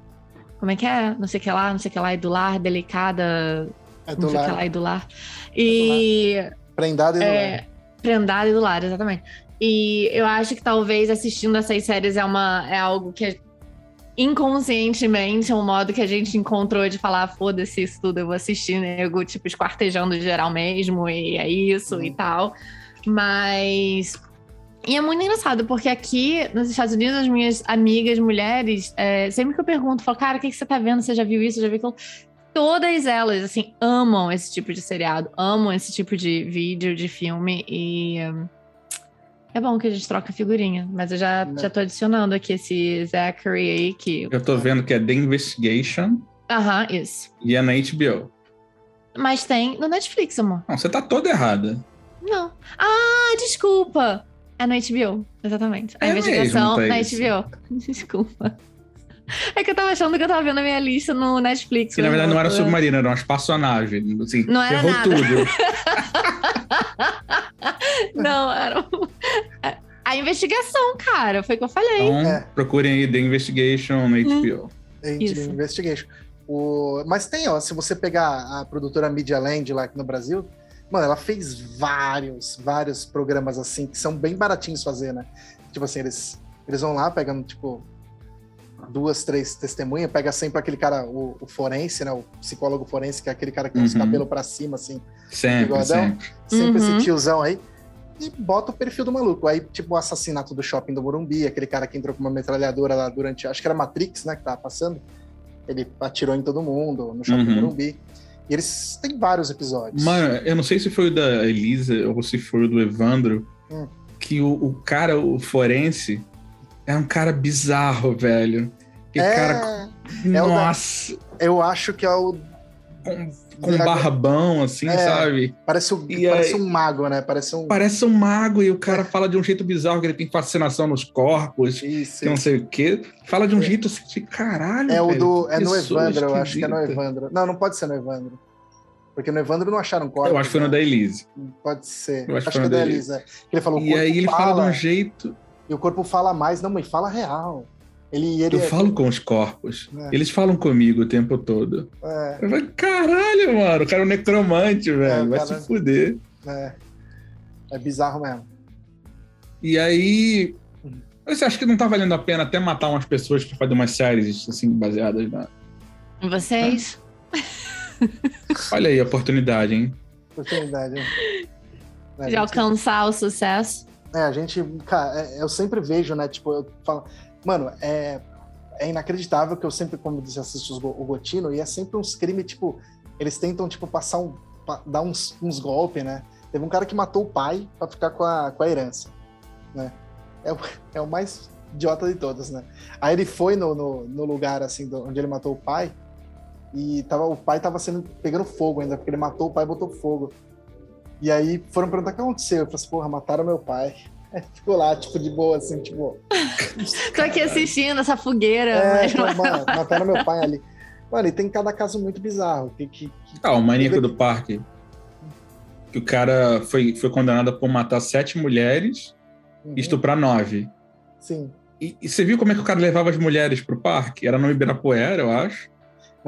Speaker 3: Como é que é? Não sei o que lá, não sei o que lá, edular, delicada.
Speaker 2: É
Speaker 3: não
Speaker 2: do
Speaker 3: sei o que lá,
Speaker 2: lar.
Speaker 3: edular. E.
Speaker 2: Prendado e do
Speaker 3: É,
Speaker 2: lar.
Speaker 3: prendada e do lar, exatamente. E eu acho que talvez assistindo essas séries é, uma, é algo que é inconscientemente é um modo que a gente encontrou de falar, foda-se isso tudo, eu vou assistir nego, tipo, esquartejando geral mesmo, e é isso e
Speaker 2: Uhum.
Speaker 3: tal. Mas. E é muito engraçado, porque aqui nos Estados Unidos, as minhas amigas mulheres, é, sempre que eu pergunto, falo, cara, o que, que você tá vendo? Você já viu isso? Já viu aquilo? Todas elas, assim, amam esse tipo de seriado, amam esse tipo de vídeo, de filme, e. hum, É bom que a gente troca figurinha, mas eu já,
Speaker 2: Né.
Speaker 3: já tô adicionando aqui esse Zachary aí, que.
Speaker 1: Eu tô vendo que é The Investigation
Speaker 3: Aham, isso.
Speaker 1: e é na HBO.
Speaker 3: Mas tem no Netflix, amor.
Speaker 1: Não, você tá toda errada.
Speaker 3: Não. Ah, desculpa! É no HBO, exatamente. A
Speaker 1: É
Speaker 3: investigação
Speaker 1: mesmo,
Speaker 3: na
Speaker 1: Thaís.
Speaker 3: HBO. Desculpa. É que eu tava achando que eu tava vendo a minha lista no Netflix.
Speaker 1: Que na verdade não era submarino, eram as personagens. Assim,
Speaker 3: Não era
Speaker 1: errou
Speaker 3: nada.
Speaker 1: tudo.
Speaker 3: Não, era. A investigação, cara, foi o que eu falei.
Speaker 1: Então,
Speaker 2: É.
Speaker 1: procurem aí The Investigation na HBO.
Speaker 2: Gente,
Speaker 3: Isso.
Speaker 2: Investigation. O... Mas tem, ó, se você pegar a produtora Media Land lá aqui no Brasil, mano, ela fez vários, vários programas assim, que são bem baratinhos fazer, né? Tipo assim, eles, eles vão lá pegando, tipo, duas, três testemunhas, pega sempre aquele cara, o, o forense, né? O psicólogo forense, que é aquele cara que tem os
Speaker 1: Uhum.
Speaker 2: cabelos pra cima, assim,
Speaker 1: Sempre,
Speaker 2: Bigodão?
Speaker 1: sempre.
Speaker 2: sempre
Speaker 3: Uhum.
Speaker 2: esse tiozão aí. E bota o perfil do maluco. Aí, tipo, o assassinato do shopping do Morumbi, aquele cara que entrou com uma metralhadora lá durante. Acho que era Matrix, né? Que tava passando. Ele atirou em todo mundo no shopping do
Speaker 1: Uhum.
Speaker 2: Morumbi. E eles têm vários episódios.
Speaker 1: Mano, eu não sei se foi o da Elisa ou se foi o do Evandro,
Speaker 2: Hum.
Speaker 1: que o, o cara, o forense, é um cara bizarro, velho.
Speaker 2: É,
Speaker 1: cara.
Speaker 2: é o da-
Speaker 1: nossa,
Speaker 2: eu acho que é o.
Speaker 1: com, com um barbão, assim,
Speaker 2: É.
Speaker 1: sabe?
Speaker 2: Parece, o,
Speaker 1: E
Speaker 2: parece
Speaker 1: aí-
Speaker 2: um mago, né? Parece um.
Speaker 1: Parece um mago e o cara fala de um jeito bizarro que ele tem fascinação nos corpos,
Speaker 2: Isso.
Speaker 1: que não sei o quê. Fala de um
Speaker 2: É.
Speaker 1: jeito assim, de caralho.
Speaker 2: É o
Speaker 1: velho,
Speaker 2: do. É no Evandro, eu acho que é no. Evandro. Não, não pode ser no Evandro. Porque no Evandro não acharam corpo.
Speaker 1: Eu acho que foi no da Elise.
Speaker 2: Pode ser.
Speaker 1: Eu acho
Speaker 2: acho,
Speaker 1: que foi
Speaker 2: que é
Speaker 1: no
Speaker 2: da
Speaker 1: da
Speaker 2: Elisa. Ele falou,
Speaker 1: E aí ele fala de um jeito.
Speaker 2: E o corpo fala mais. Não, mãe, fala real. Ele, ele
Speaker 1: Eu falo com os corpos.
Speaker 2: É.
Speaker 1: Eles falam comigo o tempo todo.
Speaker 2: É,
Speaker 1: Eu falo, caralho, mano, o cara é um necromante, velho. vai
Speaker 2: cara-
Speaker 1: se fuder.
Speaker 2: é. É bizarro mesmo.
Speaker 1: E aí. Você acha que não tá valendo a pena até matar umas pessoas pra fazer umas séries assim, baseadas na.
Speaker 3: Vocês?
Speaker 1: Olha aí a oportunidade, hein?
Speaker 2: Oportunidade. É, a
Speaker 3: De
Speaker 2: gente-
Speaker 3: alcançar o sucesso?
Speaker 2: É, a gente, cara, é, eu sempre vejo, né? Tipo, eu falo, mano, é, é inacreditável que eu sempre, como disse, assisto o Gotino e é sempre uns crimes, tipo, eles tentam, tipo, passar um, dar uns, uns golpes, né? Teve um cara que matou o pai pra ficar com a, com a herança, né? É, o- é o mais idiota de todos, né? Aí ele foi no, no, no lugar, assim, do- onde ele matou o pai e tava, o pai tava sendo, pegando fogo ainda, porque ele matou o pai e botou fogo. E aí foram perguntar o que aconteceu. Eu falei assim, porra, mataram meu pai. Aí ficou lá, tipo, de boa, assim, tipo.
Speaker 3: Tô aqui assistindo essa fogueira.
Speaker 2: É,
Speaker 3: mas...
Speaker 2: falei, mano, mataram meu pai ali. Mano, e tem cada caso muito bizarro. Que, que, que-
Speaker 1: Ah, o maníaco do parque. Que o cara foi, foi condenado por matar sete mulheres
Speaker 2: Uhum,
Speaker 1: e estuprar nove.
Speaker 2: Sim.
Speaker 1: E, e você viu como é que o cara levava as mulheres pro parque? Era no Ibirapuera, eu acho.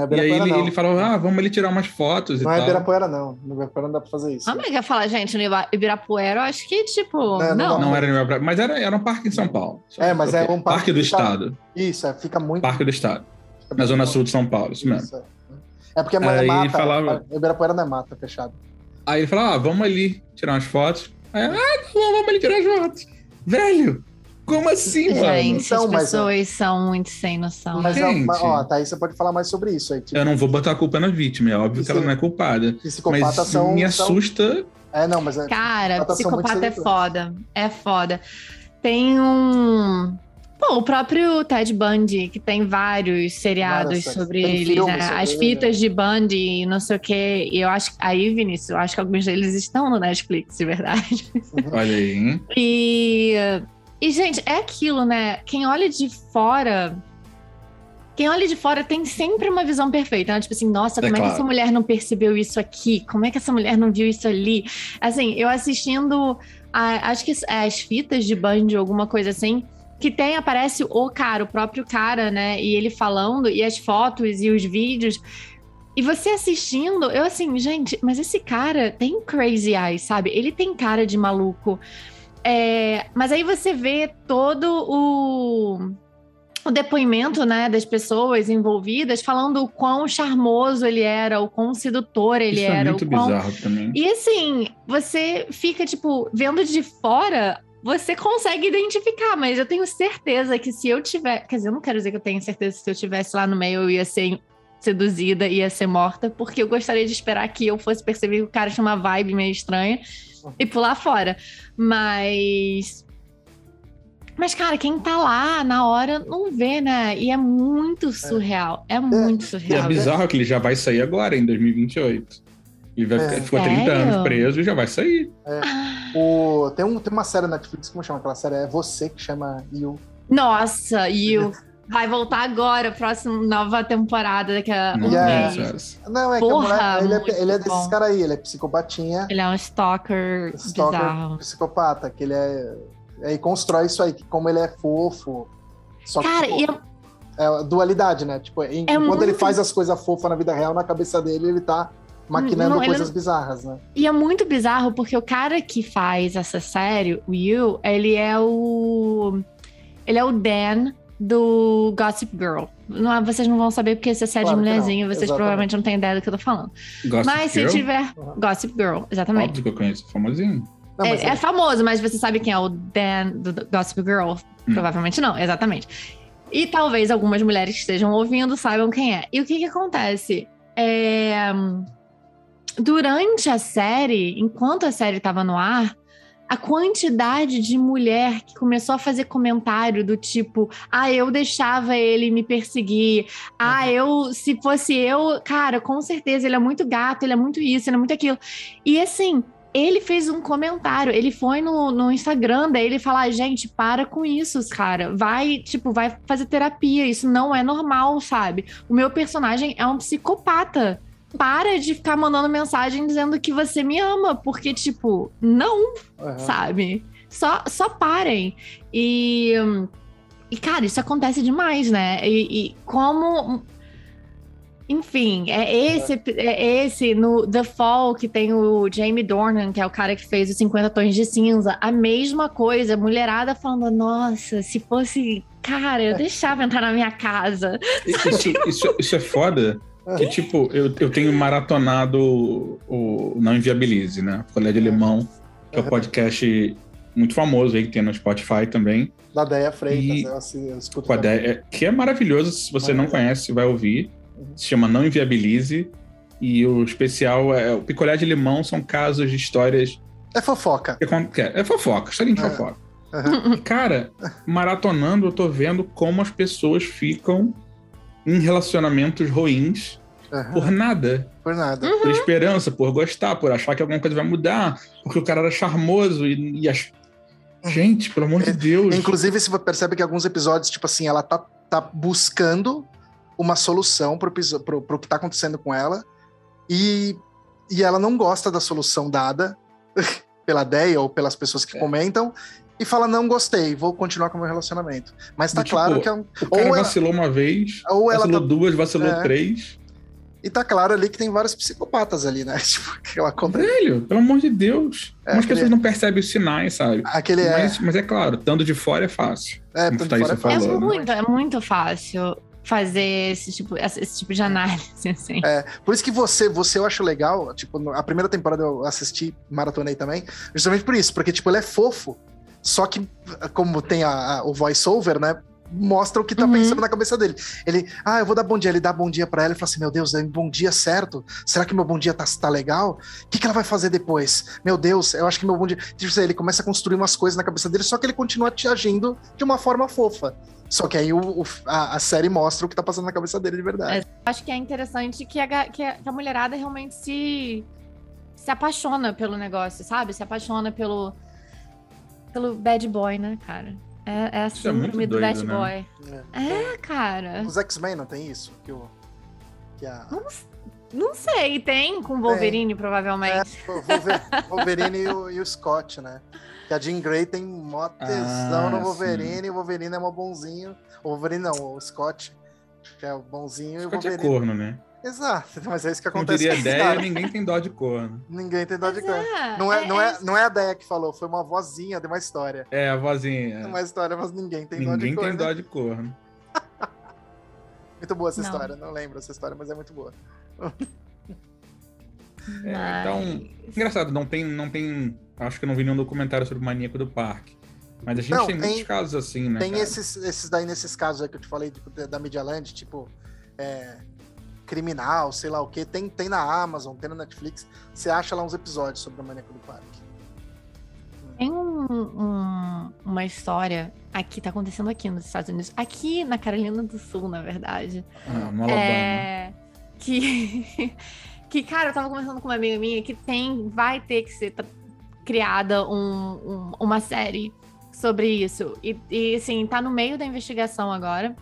Speaker 2: É
Speaker 1: E aí
Speaker 2: Ibirapuera,
Speaker 1: ele, ele falou: ah, vamos ali tirar umas fotos
Speaker 2: Não
Speaker 1: e
Speaker 2: é
Speaker 1: tal.
Speaker 2: Ibirapuera, não. No Ibirapuera não dá pra fazer isso.
Speaker 3: Ah, mas quer falar, gente, no Ibirapuera, eu acho que, tipo,
Speaker 2: Não,
Speaker 3: não.
Speaker 2: não
Speaker 1: Não era no Ibirapuera, mas era, era um parque em São Paulo.
Speaker 2: É, mas é um parque
Speaker 1: Parque do
Speaker 2: que tá-
Speaker 1: Estado.
Speaker 2: Isso, é, fica muito.
Speaker 1: Parque do Estado.
Speaker 2: fica
Speaker 1: Na zona
Speaker 2: bom.
Speaker 1: sul de São Paulo, isso mesmo.
Speaker 2: Isso, é. É porque é
Speaker 1: Aí
Speaker 2: mata.
Speaker 1: falava-
Speaker 2: Ibirapuera não é mata, fechado.
Speaker 1: Aí ele falou: ah, vamos ali tirar umas fotos. Aí, ah, vamos ali tirar as fotos. Velho, como assim, mano?
Speaker 3: Gente,
Speaker 2: Então,
Speaker 3: as
Speaker 2: mas,
Speaker 3: pessoas são muito sem noção.
Speaker 2: Mas,
Speaker 1: Gente.
Speaker 2: ó, ó, Thaís, você pode falar mais sobre isso aí. Tipo,
Speaker 1: Eu não vou botar a culpa na vítima, é óbvio que ela não é culpada. Mas
Speaker 2: são.
Speaker 1: me
Speaker 2: são-
Speaker 1: assusta.
Speaker 2: É, não, mas é.
Speaker 3: Cara,
Speaker 2: são
Speaker 3: psicopata é foda. É foda. Tem um. Pô, o próprio Ted Bundy, que tem vários seriados
Speaker 2: séries.
Speaker 3: sobre ele, né?
Speaker 2: sobre
Speaker 3: As
Speaker 2: ele,
Speaker 3: fitas de Bundy, não sei o quê. E eu acho. Aí, Vinícius, eu acho que alguns deles estão no Netflix, de verdade.
Speaker 1: Olha aí, hein?
Speaker 3: E. E, gente, é aquilo, né? Quem olha de fora. quem olha de fora tem sempre uma visão perfeita, né? Tipo assim, nossa,
Speaker 1: É
Speaker 3: como é,
Speaker 1: claro.
Speaker 3: que essa mulher não percebeu isso aqui? Como é que essa mulher não viu isso ali? Assim, eu assistindo, a- acho que as fitas de Band, alguma coisa assim, que tem, aparece o cara, o próprio cara, né? E ele falando, e as fotos e os vídeos. E você assistindo, eu assim, gente, mas esse cara tem crazy eyes, sabe? Ele tem cara de maluco. É, mas aí você vê todo o, o depoimento né, das pessoas envolvidas falando o quão charmoso ele era, o quão sedutor ele
Speaker 1: Isso é
Speaker 3: era.
Speaker 1: muito
Speaker 3: o quão...
Speaker 1: bizarro também.
Speaker 3: E assim, você fica, tipo, vendo de fora, você consegue identificar, mas eu tenho certeza que se eu tiver. Quer dizer, eu não quero dizer que eu tenho certeza que se eu tivesse lá no meio, eu ia ser seduzida, ia ser morta, porque eu gostaria de esperar que eu fosse perceber que o cara tinha uma vibe meio estranha e pular fora. Mas. Mas, cara, quem tá lá na hora não vê, né? E é muito surreal. É muito
Speaker 1: E é
Speaker 3: surreal.
Speaker 1: bizarro que ele já vai sair agora, em 2028. Ele vai
Speaker 2: É.
Speaker 1: ficar, ficou 30
Speaker 3: Sério?
Speaker 1: anos preso e já vai sair.
Speaker 2: O, tem, um, tem uma série na Netflix, como chama aquela série? É Você, que chama You.
Speaker 3: Nossa, e o vai voltar agora, próxima nova temporada daqui a um
Speaker 1: conheço
Speaker 3: mês.
Speaker 2: Não, é que a
Speaker 3: Porra,
Speaker 2: mulher, ele,
Speaker 3: muito
Speaker 2: é, ele é desses caras aí, ele é psicopatinha,
Speaker 3: Ele é um stalker,
Speaker 2: stalker,
Speaker 3: bizarro.
Speaker 2: psicopata, que ele é. Aí constrói isso aí, que como ele é fofo. Só que,
Speaker 3: Cara,
Speaker 2: tipo,
Speaker 3: e eu-
Speaker 2: é a dualidade, né? Tipo, em-
Speaker 3: É
Speaker 2: enquanto ele
Speaker 3: muito-
Speaker 2: faz as coisas fofas na vida real, na cabeça dele, ele tá maquinando
Speaker 3: Não, ele
Speaker 2: coisas
Speaker 3: não-
Speaker 2: bizarras, né?
Speaker 3: E é muito bizarro porque o cara que faz essa série, o Yu, ele é o. Ele é o Dan do Gossip Girl. Não, vocês não vão saber porque essa série
Speaker 2: Claro
Speaker 3: de mulherzinha, vocês
Speaker 2: exatamente.
Speaker 3: provavelmente não têm ideia do que eu tô falando.
Speaker 1: Gossip
Speaker 3: Mas se
Speaker 1: Girl?
Speaker 3: tiver.
Speaker 2: Uhum.
Speaker 3: Gossip Girl, exatamente.
Speaker 1: Óbvio que eu conheço, famosinho.
Speaker 2: Não, mas
Speaker 3: é, é famoso, mas você sabe quem é o Dan do do Gossip Girl?
Speaker 1: Hum.
Speaker 3: Provavelmente não, exatamente. E talvez algumas mulheres que estejam ouvindo saibam quem é. E o que que acontece? É, Durante a série, enquanto a série estava no ar, a quantidade de mulher que começou a fazer comentário do tipo, ah, eu deixava ele me perseguir, ah, eu, se fosse eu, cara, com certeza, ele é muito gato, ele é muito isso, ele é muito aquilo. E assim, ele fez um comentário, ele foi no, no Instagram dele falar, gente, para com isso, cara. Vai, tipo, vai fazer terapia. Isso não é normal, sabe? O meu personagem é um psicopata. Para de ficar mandando mensagem dizendo que você me ama, porque, tipo, não,
Speaker 2: Uhum.
Speaker 3: sabe? Só, só parem. E, e, cara, isso acontece demais, né? E, e como. Enfim, é esse, é esse no The Fall que tem o Jamie Dornan, que é o cara que fez os 50 Tons de Cinza. A mesma coisa, mulherada falando: Nossa, se fosse. Cara, eu deixava entrar na minha casa.
Speaker 1: Isso, isso, isso é foda. Que, tipo, eu, eu tenho maratonado o Não Inviabilize, né? Colher de Limão, que é um podcast muito famoso aí, que tem no Spotify também.
Speaker 2: Da Deia Freitas,
Speaker 1: E-
Speaker 2: eu, assim, eu escuto.
Speaker 1: Com a
Speaker 2: também.
Speaker 1: Deia- que é maravilhoso. Se você não conhece, vai ouvir.
Speaker 2: Uhum.
Speaker 1: Se chama Não Inviabilize. E o especial é o Picolé de Limão são casos de histórias.
Speaker 2: É fofoca.
Speaker 1: É, é fofoca, historinha de
Speaker 2: É.
Speaker 1: fofoca.
Speaker 2: Uhum.
Speaker 1: E, cara, maratonando, eu tô vendo como as pessoas ficam em relacionamentos ruins
Speaker 2: Uhum.
Speaker 1: por nada.
Speaker 2: Por nada.
Speaker 3: Uhum.
Speaker 1: Por esperança, por gostar, por achar que alguma coisa vai mudar, porque o cara era charmoso e, e ach... Gente, pelo amor de Deus.
Speaker 2: Inclusive, você percebe que alguns episódios, tipo assim, ela tá, tá buscando uma solução pro, pro, pro que tá acontecendo com ela e, e ela não gosta da solução dada pela Deia ou pelas pessoas que
Speaker 1: É.
Speaker 2: comentam e fala, não gostei, vou continuar com o meu relacionamento. Mas tá
Speaker 1: Tipo,
Speaker 2: claro que é um...
Speaker 1: O cara
Speaker 2: ou ela-
Speaker 1: vacilou uma vez,
Speaker 2: Ou ela
Speaker 1: vacilou
Speaker 2: tá...
Speaker 1: duas, vacilou
Speaker 2: É.
Speaker 1: três.
Speaker 2: E tá claro ali que tem vários psicopatas ali, né? Tipo, aquela contra...
Speaker 1: Velho, pelo amor de Deus.
Speaker 2: É,
Speaker 1: Como as
Speaker 2: aquele-
Speaker 1: pessoas não percebem os sinais, sabe?
Speaker 2: Aquele é...
Speaker 1: Mas, mas é claro, estando de fora é fácil.
Speaker 2: é,
Speaker 1: Thaís
Speaker 2: fora é
Speaker 1: falou,
Speaker 3: É
Speaker 2: fácil.
Speaker 1: né?
Speaker 3: muito, é muito fácil fazer esse tipo, esse tipo de análise, assim.
Speaker 2: É, por isso que você, você eu acho legal, tipo, a primeira temporada eu assisti, maratonei também, justamente por isso, porque, tipo, ele é fofo, só que, como tem a, a- o voice-over, né, mostra o que tá
Speaker 3: Uhum.
Speaker 2: pensando na cabeça dele. Ele, ah, eu vou dar bom dia, ele dá bom dia pra ela e fala assim, meu Deus, é um bom dia certo? Será que meu bom dia tá, tá legal? O que, que ela vai fazer depois? Meu Deus, eu acho que meu bom dia... Tipo assim, ele começa a construir umas coisas na cabeça dele, só que ele continua te agindo de uma forma fofa. Só que aí o, o- a, a série mostra o que tá passando na cabeça dele de verdade.
Speaker 3: Acho que é interessante que a, ga- que a, que a mulherada realmente se, se apaixona pelo negócio, sabe? Se apaixona pelo, pelo bad boy, né, cara? É, é a
Speaker 1: Isso é
Speaker 3: síndrome do
Speaker 1: doido,
Speaker 3: Bat
Speaker 1: né?
Speaker 3: Boy.
Speaker 2: É.
Speaker 3: É, cara.
Speaker 2: Os X-Men não tem isso? Que, o, que a,
Speaker 3: Não, não sei, tem com Wolverine,
Speaker 2: É,
Speaker 3: provavelmente.
Speaker 2: o Wolver- Wolverine e o, e o Scott, né? Que a Jean Grey tem mó tesão
Speaker 1: Ah,
Speaker 2: no Wolverine, e o Wolverine é mó bonzinho. O Wolverine não, o Scott, que é o bonzinho, e o
Speaker 1: Scott é
Speaker 2: Wolverine.
Speaker 1: corno, né?
Speaker 2: Exato, mas é isso que acontece
Speaker 1: diria a
Speaker 2: com
Speaker 1: ideia, ninguém tem dó de corno.
Speaker 2: Ninguém tem dó de
Speaker 3: Mas
Speaker 2: cara. Não é,
Speaker 3: é,
Speaker 2: não,
Speaker 3: é-
Speaker 2: é, não é a Deia que falou, foi uma vozinha de uma história.
Speaker 1: É, a vozinha.
Speaker 2: Uma história, mas ninguém tem dó de
Speaker 1: Ninguém tem
Speaker 2: né?
Speaker 1: dó de corno.
Speaker 2: Muito boa essa
Speaker 3: Não.
Speaker 2: história, não lembro essa história, mas é muito boa.
Speaker 1: É,
Speaker 3: Mas-
Speaker 1: então, engraçado, não tem, não tem. Acho que eu não vi nenhum documentário sobre o maníaco do parque. Mas a gente
Speaker 2: Não,
Speaker 1: tem,
Speaker 2: tem-
Speaker 1: muitos casos assim, né?
Speaker 2: Tem
Speaker 1: cara?
Speaker 2: esses, esses daí nesses casos aí que eu te falei tipo, da Media Land, tipo, é, criminal, sei lá o que. Tem, tem na Amazon, tem na Netflix. Você acha lá uns episódios sobre o Maníaco do Parque.
Speaker 3: Tem um- um- uma história aqui, tá acontecendo aqui nos Estados Unidos. Aqui na Carolina do Sul, na verdade.
Speaker 1: Ah, no Alabama.
Speaker 3: É, que, que, cara, eu tava conversando com uma amiga minha que tem, vai ter que ser criada um- um- uma série sobre isso. E, e, assim, tá no meio da investigação agora.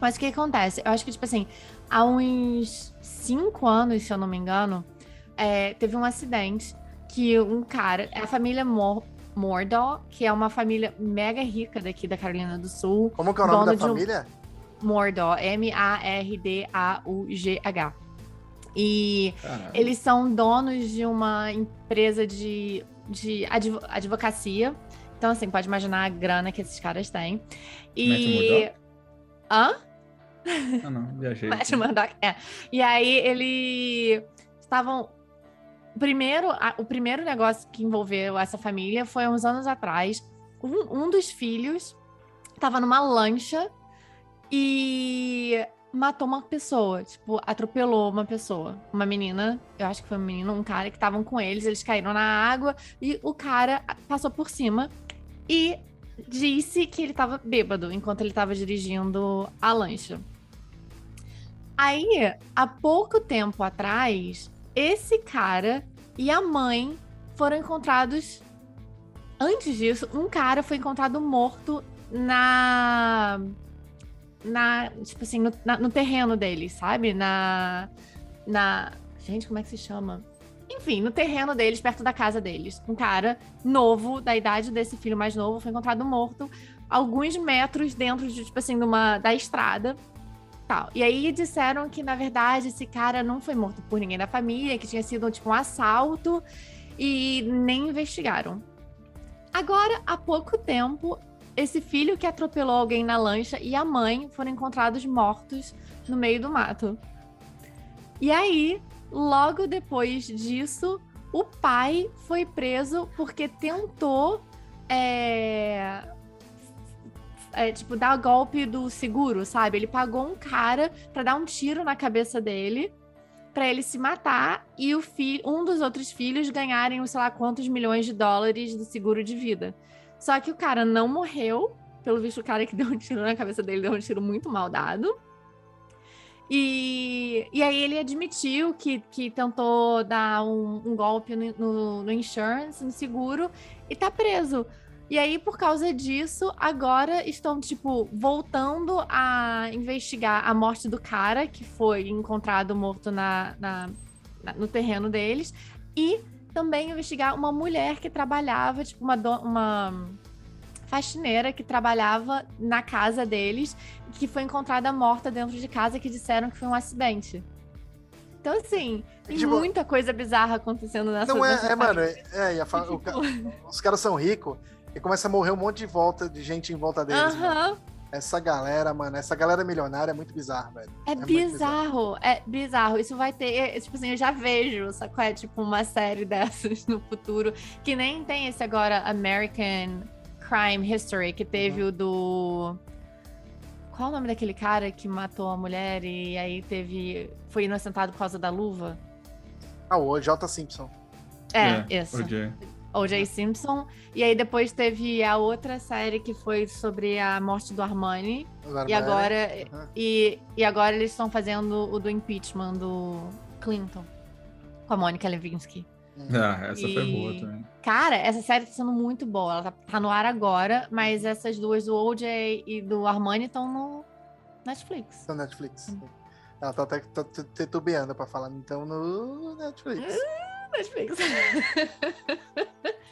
Speaker 3: Mas o que acontece? Eu acho que, tipo assim, há uns cinco anos, se eu não me engano, é, teve um acidente que um cara, a família Mor Mordor, que é uma família mega rica daqui da Carolina do Sul.
Speaker 2: Como que é o nome da
Speaker 3: um-
Speaker 2: família?
Speaker 3: Mordor, M-A-R-D-A-U-G-H. E
Speaker 1: Caralho.
Speaker 3: eles são donos de uma empresa de, de advo- advocacia. Então, assim, pode imaginar a grana que esses caras têm. E. Hã?
Speaker 1: Ah, não, viajei.
Speaker 3: Matt Murdock, é. E aí ele estavam. Primeiro, a- o primeiro negócio que envolveu essa família foi uns anos atrás. Um, um dos filhos estava numa lancha e matou uma pessoa, tipo, atropelou uma pessoa, uma menina, eu acho que foi uma menina, um cara que estavam com eles, eles caíram na água e o cara passou por cima e disse que ele estava bêbado enquanto ele estava dirigindo a lancha. Aí, há pouco tempo atrás, esse cara e a mãe foram encontrados. Antes disso, um cara foi encontrado morto na. Na. Tipo assim, no, na- no terreno deles, sabe? Na. Na. Gente, como é que se chama? Enfim, no terreno deles, perto da casa deles. Um cara novo, da idade desse filho mais novo, foi encontrado morto alguns metros dentro de, tipo assim, numa, da estrada. Tal. E aí disseram que, na verdade, esse cara não foi morto por ninguém da família, que tinha sido tipo um assalto e nem investigaram. Agora, há pouco tempo, esse filho que atropelou alguém na lancha e a mãe foram encontrados mortos no meio do mato. E aí, logo depois disso, o pai foi preso porque tentou é, é, tipo, dar golpe do seguro, sabe? Ele pagou um cara pra dar um tiro na cabeça dele, pra ele se matar e o fi um dos outros filhos ganharem, sei lá, quantos milhões de dólares do seguro de vida. Só que o cara não morreu, pelo visto o cara que deu um tiro na cabeça dele deu um tiro muito mal dado. E, e aí ele admitiu que, que tentou dar um, um golpe no, no, no insurance, no seguro, e tá preso. E aí, por causa disso, agora estão, tipo, voltando a investigar a morte do cara que foi encontrado morto na, na- na- no terreno deles. E também investigar uma mulher que trabalhava, tipo, uma, uma faxineira que trabalhava na casa deles, que foi encontrada morta dentro de casa, que disseram que foi um acidente. Então, assim, tem
Speaker 2: Tipo,
Speaker 3: muita coisa bizarra acontecendo nessa
Speaker 2: Não é, é mano, é, é, fa- os caras são ricos e começa a morrer um monte de volta de gente em volta deles. mano.
Speaker 3: Aham.
Speaker 2: Essa galera, mano, essa galera milionária é muito bizarra, velho.
Speaker 3: É,
Speaker 2: muito
Speaker 3: bizarro, é bizarro. Isso vai ter, é, tipo assim, eu já vejo, sacou? É tipo uma série dessas no futuro, que nem tem esse agora American Crime History, que teve
Speaker 2: Uhum.
Speaker 3: o do. Qual o nome daquele cara que matou a mulher e aí teve. Foi inocentado por causa da luva?
Speaker 2: Ah, o J. Simpson.
Speaker 3: É, isso.
Speaker 1: o Jay.
Speaker 3: O.J. Simpson. E aí depois teve a outra série que foi sobre a morte do Armani. E agora,
Speaker 2: Uhum.
Speaker 3: e, e agora eles estão fazendo o do impeachment do Clinton. Com a Mônica Lewinsky.
Speaker 1: Ah, essa foi
Speaker 3: E-
Speaker 1: boa também.
Speaker 3: Cara, essa série tá sendo muito boa. Ela tá, tá no ar agora, mas essas duas do OJ e do Armani estão no Netflix.
Speaker 2: No Netflix. Ela tá até tá t- titubeando pra falar, então, no Netflix.
Speaker 3: Netflix.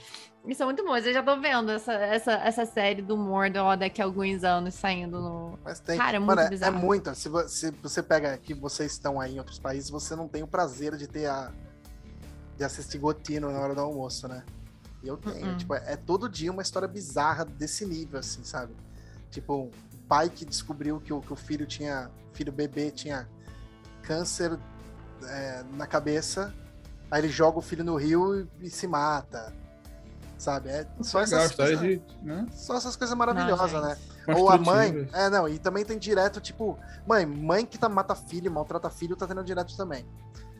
Speaker 3: Isso é muito bom. Eu já tô vendo essa, essa, essa série do Mordor daqui a alguns anos saindo no.
Speaker 2: Mas tem.
Speaker 3: Cara, é
Speaker 2: Mano,
Speaker 3: muito
Speaker 2: é, é
Speaker 3: bizarro.
Speaker 2: muito. Se se você pega que vocês estão aí em outros países, você não tem o prazer de ter a. de assistir Gotino na hora do almoço, né? E eu tenho.
Speaker 3: Uh-uh.
Speaker 2: Tipo, é, é todo dia uma história bizarra desse nível, assim, sabe? Tipo, um pai que descobriu que o, que o filho tinha. filho bebê tinha câncer é, na cabeça. Aí ele joga o filho no rio e, e se mata. Sabe? É só essas coisas,
Speaker 1: de. Né?
Speaker 2: só essas coisas maravilhosas,
Speaker 3: Não,
Speaker 2: né? Ou a mãe. É, não, e também tem direto, tipo, mãe, mãe que tá, mata filho, maltrata filho, tá tendo direto também.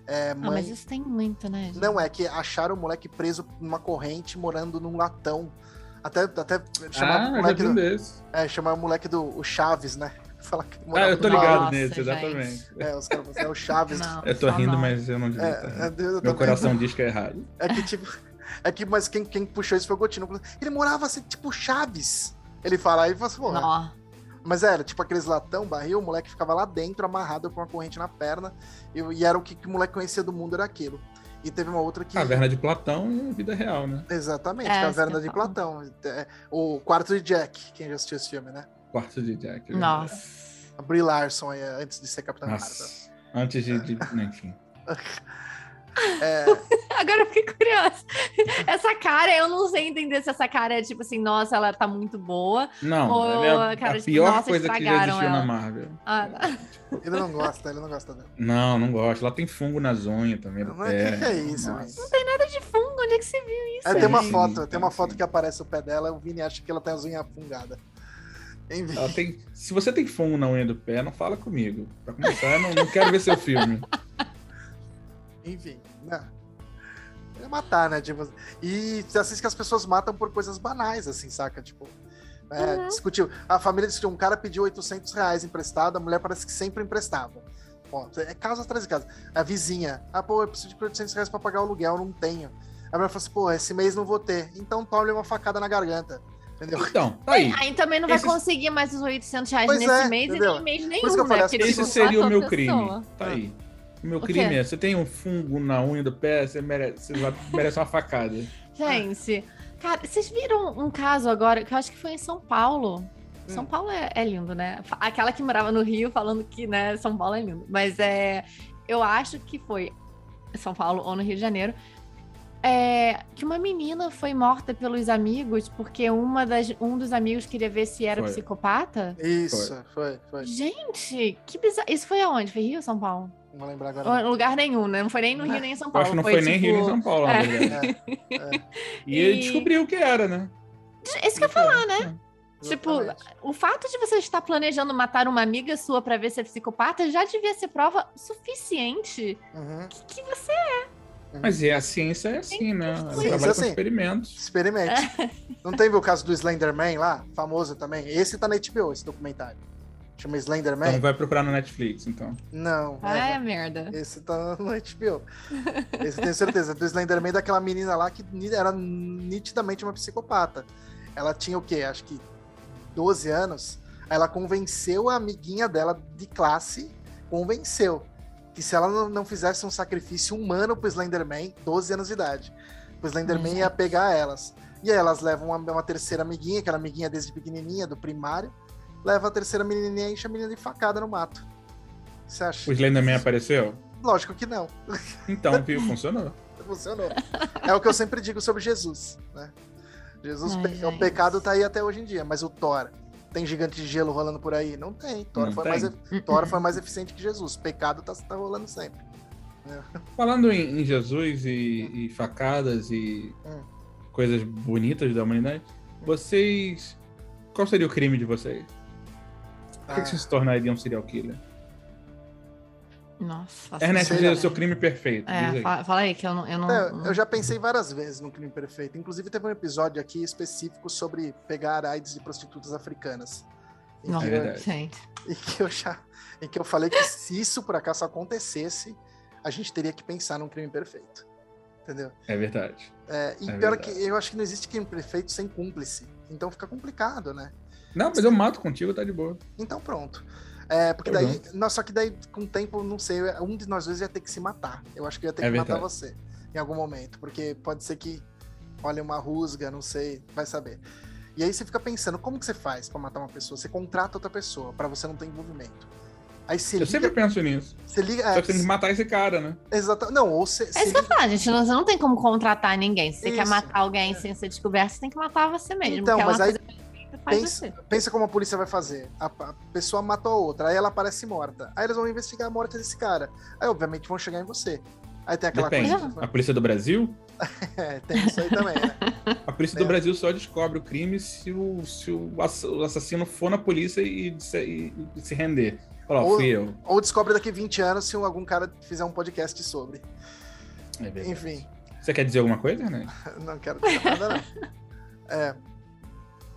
Speaker 2: É,
Speaker 3: Ah,
Speaker 2: mãe.
Speaker 3: mas isso tem muito, né? gente?
Speaker 2: Não, é que acharam o moleque preso numa corrente morando num latão. Até, até chamar
Speaker 1: Ah,
Speaker 2: o moleque
Speaker 1: um
Speaker 2: do,
Speaker 1: desse.
Speaker 2: é, chamar o moleque do o Chaves, né? Falar que
Speaker 1: Ah, eu tô ligado
Speaker 3: Nossa,
Speaker 1: nesse,
Speaker 3: gente.
Speaker 1: exatamente.
Speaker 2: É, os caras falaram, é o Chaves.
Speaker 3: Não,
Speaker 1: Eu tô rindo,
Speaker 3: não.
Speaker 1: mas eu não devia.
Speaker 2: É,
Speaker 1: tá?
Speaker 2: é, eu
Speaker 1: Meu
Speaker 2: também-
Speaker 1: coração diz que é errado.
Speaker 2: É que, tipo. É que, mas quem, quem puxou isso foi o Gotino. Ele morava assim, tipo Chaves. Ele fala, aí você assim, pô,
Speaker 3: Nó.
Speaker 2: Mas era, tipo aqueles latão, barril, o moleque ficava lá dentro, amarrado com uma corrente na perna, e, e era o que, que o moleque conhecia do mundo, era aquilo. E teve uma outra que.
Speaker 1: Caverna de Platão e vida real, né?
Speaker 2: Exatamente,
Speaker 3: É,
Speaker 2: Caverna de
Speaker 3: falo.
Speaker 2: Platão. É, o Quarto de Jack, quem já assistiu esse filme, né?
Speaker 1: Quarto de Jack. né?
Speaker 3: Nossa.
Speaker 2: A Brie Larson, aí, antes de ser Capitã Marvel.
Speaker 1: Nossa. Antes de. de... Enfim.
Speaker 2: É,
Speaker 3: Agora eu fiquei curiosa. Essa cara, eu não sei entender se essa cara é tipo assim, nossa, ela tá muito boa.
Speaker 1: Não, ela é a,
Speaker 3: cara,
Speaker 1: a
Speaker 3: tipo,
Speaker 1: pior
Speaker 3: nossa,
Speaker 1: coisa que já existiu
Speaker 3: ela.
Speaker 1: na Marvel.
Speaker 3: Ah,
Speaker 2: ele não gosta, ele não gosta dela.
Speaker 1: Não, não gosto. Ela tem fungo nas unhas também.
Speaker 2: Não é
Speaker 1: pé.
Speaker 2: que que é isso,
Speaker 1: Nossa.
Speaker 2: velho?
Speaker 3: nada de fundo, onde é que você viu isso?
Speaker 2: Aí tem uma foto, tem uma foto que aparece o pé dela, o Vini acha que ela tem as unhas fungadas.
Speaker 1: Tem... Se você tem fungo na unha do pé, não fala comigo. Pra começar, eu não, não quero ver seu filme.
Speaker 2: Enfim, né? É matar, né? Tipo, e você assiste que as pessoas matam por coisas banais, assim, saca? Tipo, é,
Speaker 3: Uhum.
Speaker 2: discutiu. A família discutiu, um cara pediu 800 reais emprestado, a mulher parece que sempre emprestava. Ó, é caso atrás de casa. A vizinha, ah, pô, eu preciso de 800 reais pra pagar o aluguel, não tenho. A mulher falou assim, pô, esse mês não vou ter. Então tome uma facada na garganta. Entendeu?
Speaker 1: Então, tá aí.
Speaker 3: Aí também não vai
Speaker 1: Esses-
Speaker 3: conseguir mais os 800 reais
Speaker 2: Pois
Speaker 3: nesse
Speaker 2: é,
Speaker 3: mês
Speaker 2: entendeu?
Speaker 3: e nem mês nenhum, né? Porque
Speaker 2: esse
Speaker 1: Esse seria o meu crime.
Speaker 3: pessoa.
Speaker 1: Tá aí. O meu
Speaker 3: O
Speaker 1: crime é: você tem um fungo na unha do pé, você merece, você vai- merece uma facada.
Speaker 3: Gente, cara, vocês viram um caso agora que eu acho que foi em São Paulo? São
Speaker 2: Hum.
Speaker 3: Paulo é, é lindo, né? Aquela que morava no Rio falando que, né, São Paulo é lindo. Mas é. Eu acho que foi São Paulo ou no Rio de Janeiro. É, que uma menina foi morta pelos amigos porque uma das, um dos amigos queria ver se era
Speaker 1: Foi.
Speaker 3: psicopata.
Speaker 2: Isso, foi, foi.
Speaker 3: Gente, que bizarro. Isso foi aonde? Foi Rio ou São Paulo?
Speaker 2: Não vou lembrar agora. Não.
Speaker 3: lugar nenhum, né? Não foi nem no Rio nem em São
Speaker 1: Eu
Speaker 3: Paulo.
Speaker 1: acho que não foi, nem
Speaker 3: tipo-
Speaker 1: Rio nem São Paulo, na
Speaker 3: É.
Speaker 1: verdade.
Speaker 2: É,
Speaker 1: E ele
Speaker 3: E-
Speaker 1: descobriu o que era, né?
Speaker 3: Isso que eu ia falar, né? Tipo,
Speaker 2: exatamente.
Speaker 3: o fato de você estar planejando matar uma amiga sua pra ver se é psicopata já devia ser prova suficiente
Speaker 2: Uhum.
Speaker 3: que, que você
Speaker 1: Mas é, a ciência é assim, né? Ela
Speaker 3: Ciência
Speaker 1: trabalha
Speaker 2: é
Speaker 1: com
Speaker 2: assim.
Speaker 1: experimentos.
Speaker 2: Experimente. Não teve o caso do Slenderman lá? Famoso também. Esse tá na HBO, esse documentário. Chama Slenderman?
Speaker 1: Então vai procurar no Netflix, então.
Speaker 2: Não.
Speaker 3: Ah,
Speaker 2: é-
Speaker 3: é merda.
Speaker 2: Esse tá no HBO. Esse eu tenho certeza. Do Slenderman daquela menina lá que era nitidamente uma psicopata. Ela tinha o quê? Acho que 12 anos. Aí ela convenceu a amiguinha dela de classe, convenceu que se ela não, fizesse um sacrifício humano pro Slenderman, 12 anos de idade, o Slenderman
Speaker 3: Uhum.
Speaker 2: ia pegar elas. E aí elas levam uma, uma terceira amiguinha, aquela amiguinha desde pequenininha, do primário, leva a terceira menininha e enche a menina de facada no mato. Você acha?
Speaker 1: O Slenderman apareceu?
Speaker 2: Lógico que não.
Speaker 1: Então, viu? Funcionou.
Speaker 2: Funcionou. É o que eu sempre digo sobre Jesus, né? Jesus,
Speaker 3: Ai,
Speaker 2: pe- o
Speaker 3: gente.
Speaker 2: pecado tá aí até hoje em dia, mas o Thor tem gigante de gelo rolando por aí? Não tem. Thor,
Speaker 1: Não
Speaker 2: foi,
Speaker 1: tem.
Speaker 2: Mais, Thor foi mais eficiente que Jesus. Pecado tá, tá rolando sempre.
Speaker 1: Falando em, em Jesus e, e facadas e
Speaker 2: Hum.
Speaker 1: coisas bonitas da humanidade, vocês. Qual seria o crime de vocês? Por que, que
Speaker 2: Ah,
Speaker 1: vocês se tornariam um serial killer?
Speaker 3: Nossa, faço
Speaker 1: Ernest,
Speaker 2: sei,
Speaker 1: diz
Speaker 2: né?
Speaker 1: o seu crime perfeito.
Speaker 3: É,
Speaker 1: aí.
Speaker 3: fala, fala aí que eu não. Eu, não,
Speaker 2: é,
Speaker 3: não-
Speaker 2: eu já pensei várias vezes no crime perfeito. Inclusive, teve um episódio aqui específico sobre pegar AIDS de prostitutas africanas.
Speaker 1: É
Speaker 2: que eu-
Speaker 1: verdade.
Speaker 3: gente.
Speaker 2: em que eu já em que eu falei que se isso por acaso acontecesse, a gente teria que pensar num crime perfeito. entendeu?
Speaker 1: É verdade.
Speaker 2: É, e
Speaker 1: É
Speaker 2: pior
Speaker 1: verdade.
Speaker 2: que eu acho que não existe crime perfeito sem cúmplice. Então fica complicado, né?
Speaker 1: Não, mas eu mato contigo, tá de boa.
Speaker 2: Então pronto. É, porque daí. Não, só que daí, com o tempo, não sei, um de nós dois ia ter que se matar. Eu acho que ia ter
Speaker 1: É
Speaker 2: que matar
Speaker 1: verdade.
Speaker 2: você em algum momento. Porque pode ser que olha uma rusga, não sei, vai saber. E aí você fica pensando, como que você faz pra matar uma pessoa? Você contrata outra pessoa pra você não ter envolvimento. Aí você
Speaker 1: Eu
Speaker 2: liga.
Speaker 1: sempre penso nisso.
Speaker 2: Você liga.
Speaker 1: Só
Speaker 2: É,
Speaker 1: que você tem que matar esse cara, né?
Speaker 2: exata, não, ou você.
Speaker 3: É isso que eu falo, gente. Não, você não tem como contratar ninguém. Se você quer
Speaker 2: Isso,
Speaker 3: matar alguém sem ser descoberto, você tem que matar você mesmo.
Speaker 2: Então,
Speaker 3: porque é
Speaker 2: mas
Speaker 3: uma
Speaker 2: aí
Speaker 3: coisa
Speaker 2: pensa,
Speaker 3: você.
Speaker 2: pensa como a polícia vai fazer. A, a pessoa matou a outra, aí ela aparece morta. Aí eles vão investigar a morte desse cara. Aí, obviamente, vão chegar em você. Aí tem aquela
Speaker 1: Depende.
Speaker 2: coisa.
Speaker 1: A polícia do Brasil?
Speaker 2: É, tem isso aí também, né?
Speaker 1: A polícia do Brasil só descobre o crime se o, se o ass- o assassino for na polícia e, e- e se render. Fala,
Speaker 2: Ou-
Speaker 1: fui eu.
Speaker 2: Ou descobre daqui 20 anos se algum cara fizer um podcast sobre.
Speaker 1: É.
Speaker 2: Enfim,
Speaker 1: Você quer dizer alguma coisa, né?
Speaker 2: não quero dizer nada, não. É.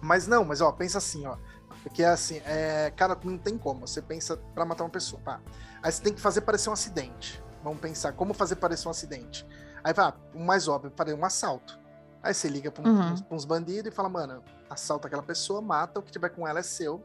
Speaker 2: Mas não, mas ó, pensa assim, ó. Porque assim, é, cara, não tem como. Você pensa pra matar uma pessoa, pá. Aí você tem que fazer parecer um acidente. Vamos pensar como fazer parecer um acidente. Aí vai, o mais óbvio, para um assalto. Aí você liga pra, um-
Speaker 3: Uhum.
Speaker 2: uns, pra uns bandidos e fala, mano, assalta aquela pessoa, mata, o que tiver com ela é seu.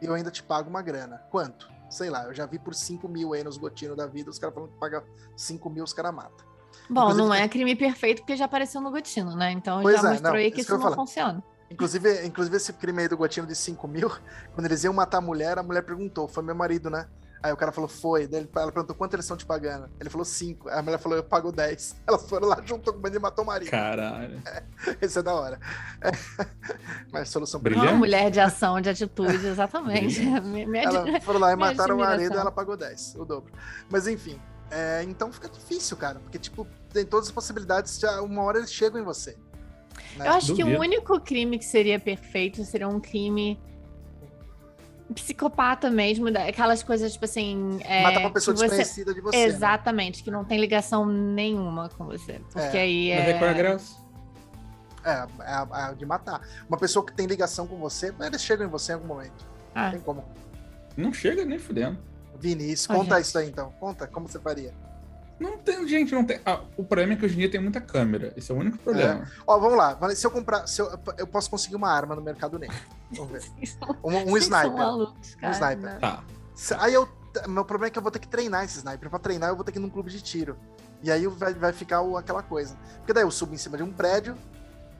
Speaker 2: E eu ainda te pago uma grana. Quanto? Sei lá, eu já vi por 5 mil aí nos gotinos da vida, os caras falando que paga 5 mil, os caras matam.
Speaker 3: Bom,
Speaker 2: Inclusive,
Speaker 3: não é crime perfeito porque já apareceu no Gotino, né? Então já
Speaker 2: é,
Speaker 3: mostrou
Speaker 2: não,
Speaker 3: aí que isso não
Speaker 2: falar.
Speaker 3: funciona.
Speaker 2: Inclusive, inclusive esse crime aí do gotinho de 5 mil, quando eles iam matar a mulher, a mulher perguntou, foi meu marido, né? Aí o cara falou, foi. Daí ela perguntou, quanto eles estão te pagando? Ele falou, 5. Aí a mulher falou, eu pago 10. Elas foram lá, juntou com o bandido e matou o marido.
Speaker 1: Caralho.
Speaker 2: Esse é da hora. Mas solução
Speaker 1: Brilhante.
Speaker 3: Uma mulher de ação, de atitude, exatamente. Me- me-
Speaker 2: Ela foram lá e mataram o marido e ela pagou 10, o dobro. Mas enfim, é, então fica difícil, cara. Porque, tipo, tem todas as possibilidades, já uma hora eles chegam em você. Né?
Speaker 3: Eu acho que o
Speaker 1: Duvido.
Speaker 3: único crime que seria perfeito seria um crime psicopata mesmo, aquelas coisas tipo assim. É,
Speaker 2: Matar uma pessoa
Speaker 3: você-
Speaker 2: desconhecida de você. né?
Speaker 3: Exatamente, que não tem ligação nenhuma com você. Porque
Speaker 2: É.
Speaker 3: aí
Speaker 1: Mas
Speaker 3: é.
Speaker 1: é qual é a graça?
Speaker 2: É, é a- a de matar. Uma pessoa que tem ligação com você, eles chegam em você em algum momento.
Speaker 3: Ah.
Speaker 2: Tem como.
Speaker 1: Não chega nem fudendo.
Speaker 2: Vinícius, conta isso aí então. Conta, como você faria?
Speaker 1: Não tem, gente, não tem. Ah, o problema é que hoje em dia tem muita câmera. Esse é o único problema.
Speaker 2: Ó, vamos lá. Se eu comprar. Se eu, eu posso conseguir uma arma no mercado negro. Vamos ver. Um, um sniper.
Speaker 3: malucos, cara,
Speaker 2: sniper.
Speaker 1: Tá.
Speaker 2: Se- Aí eu. Meu problema é que eu vou ter que treinar esse sniper. Pra treinar, eu vou ter que ir num clube de tiro. E aí vai, vai ficar o- aquela coisa. Porque daí eu subo em cima de um prédio,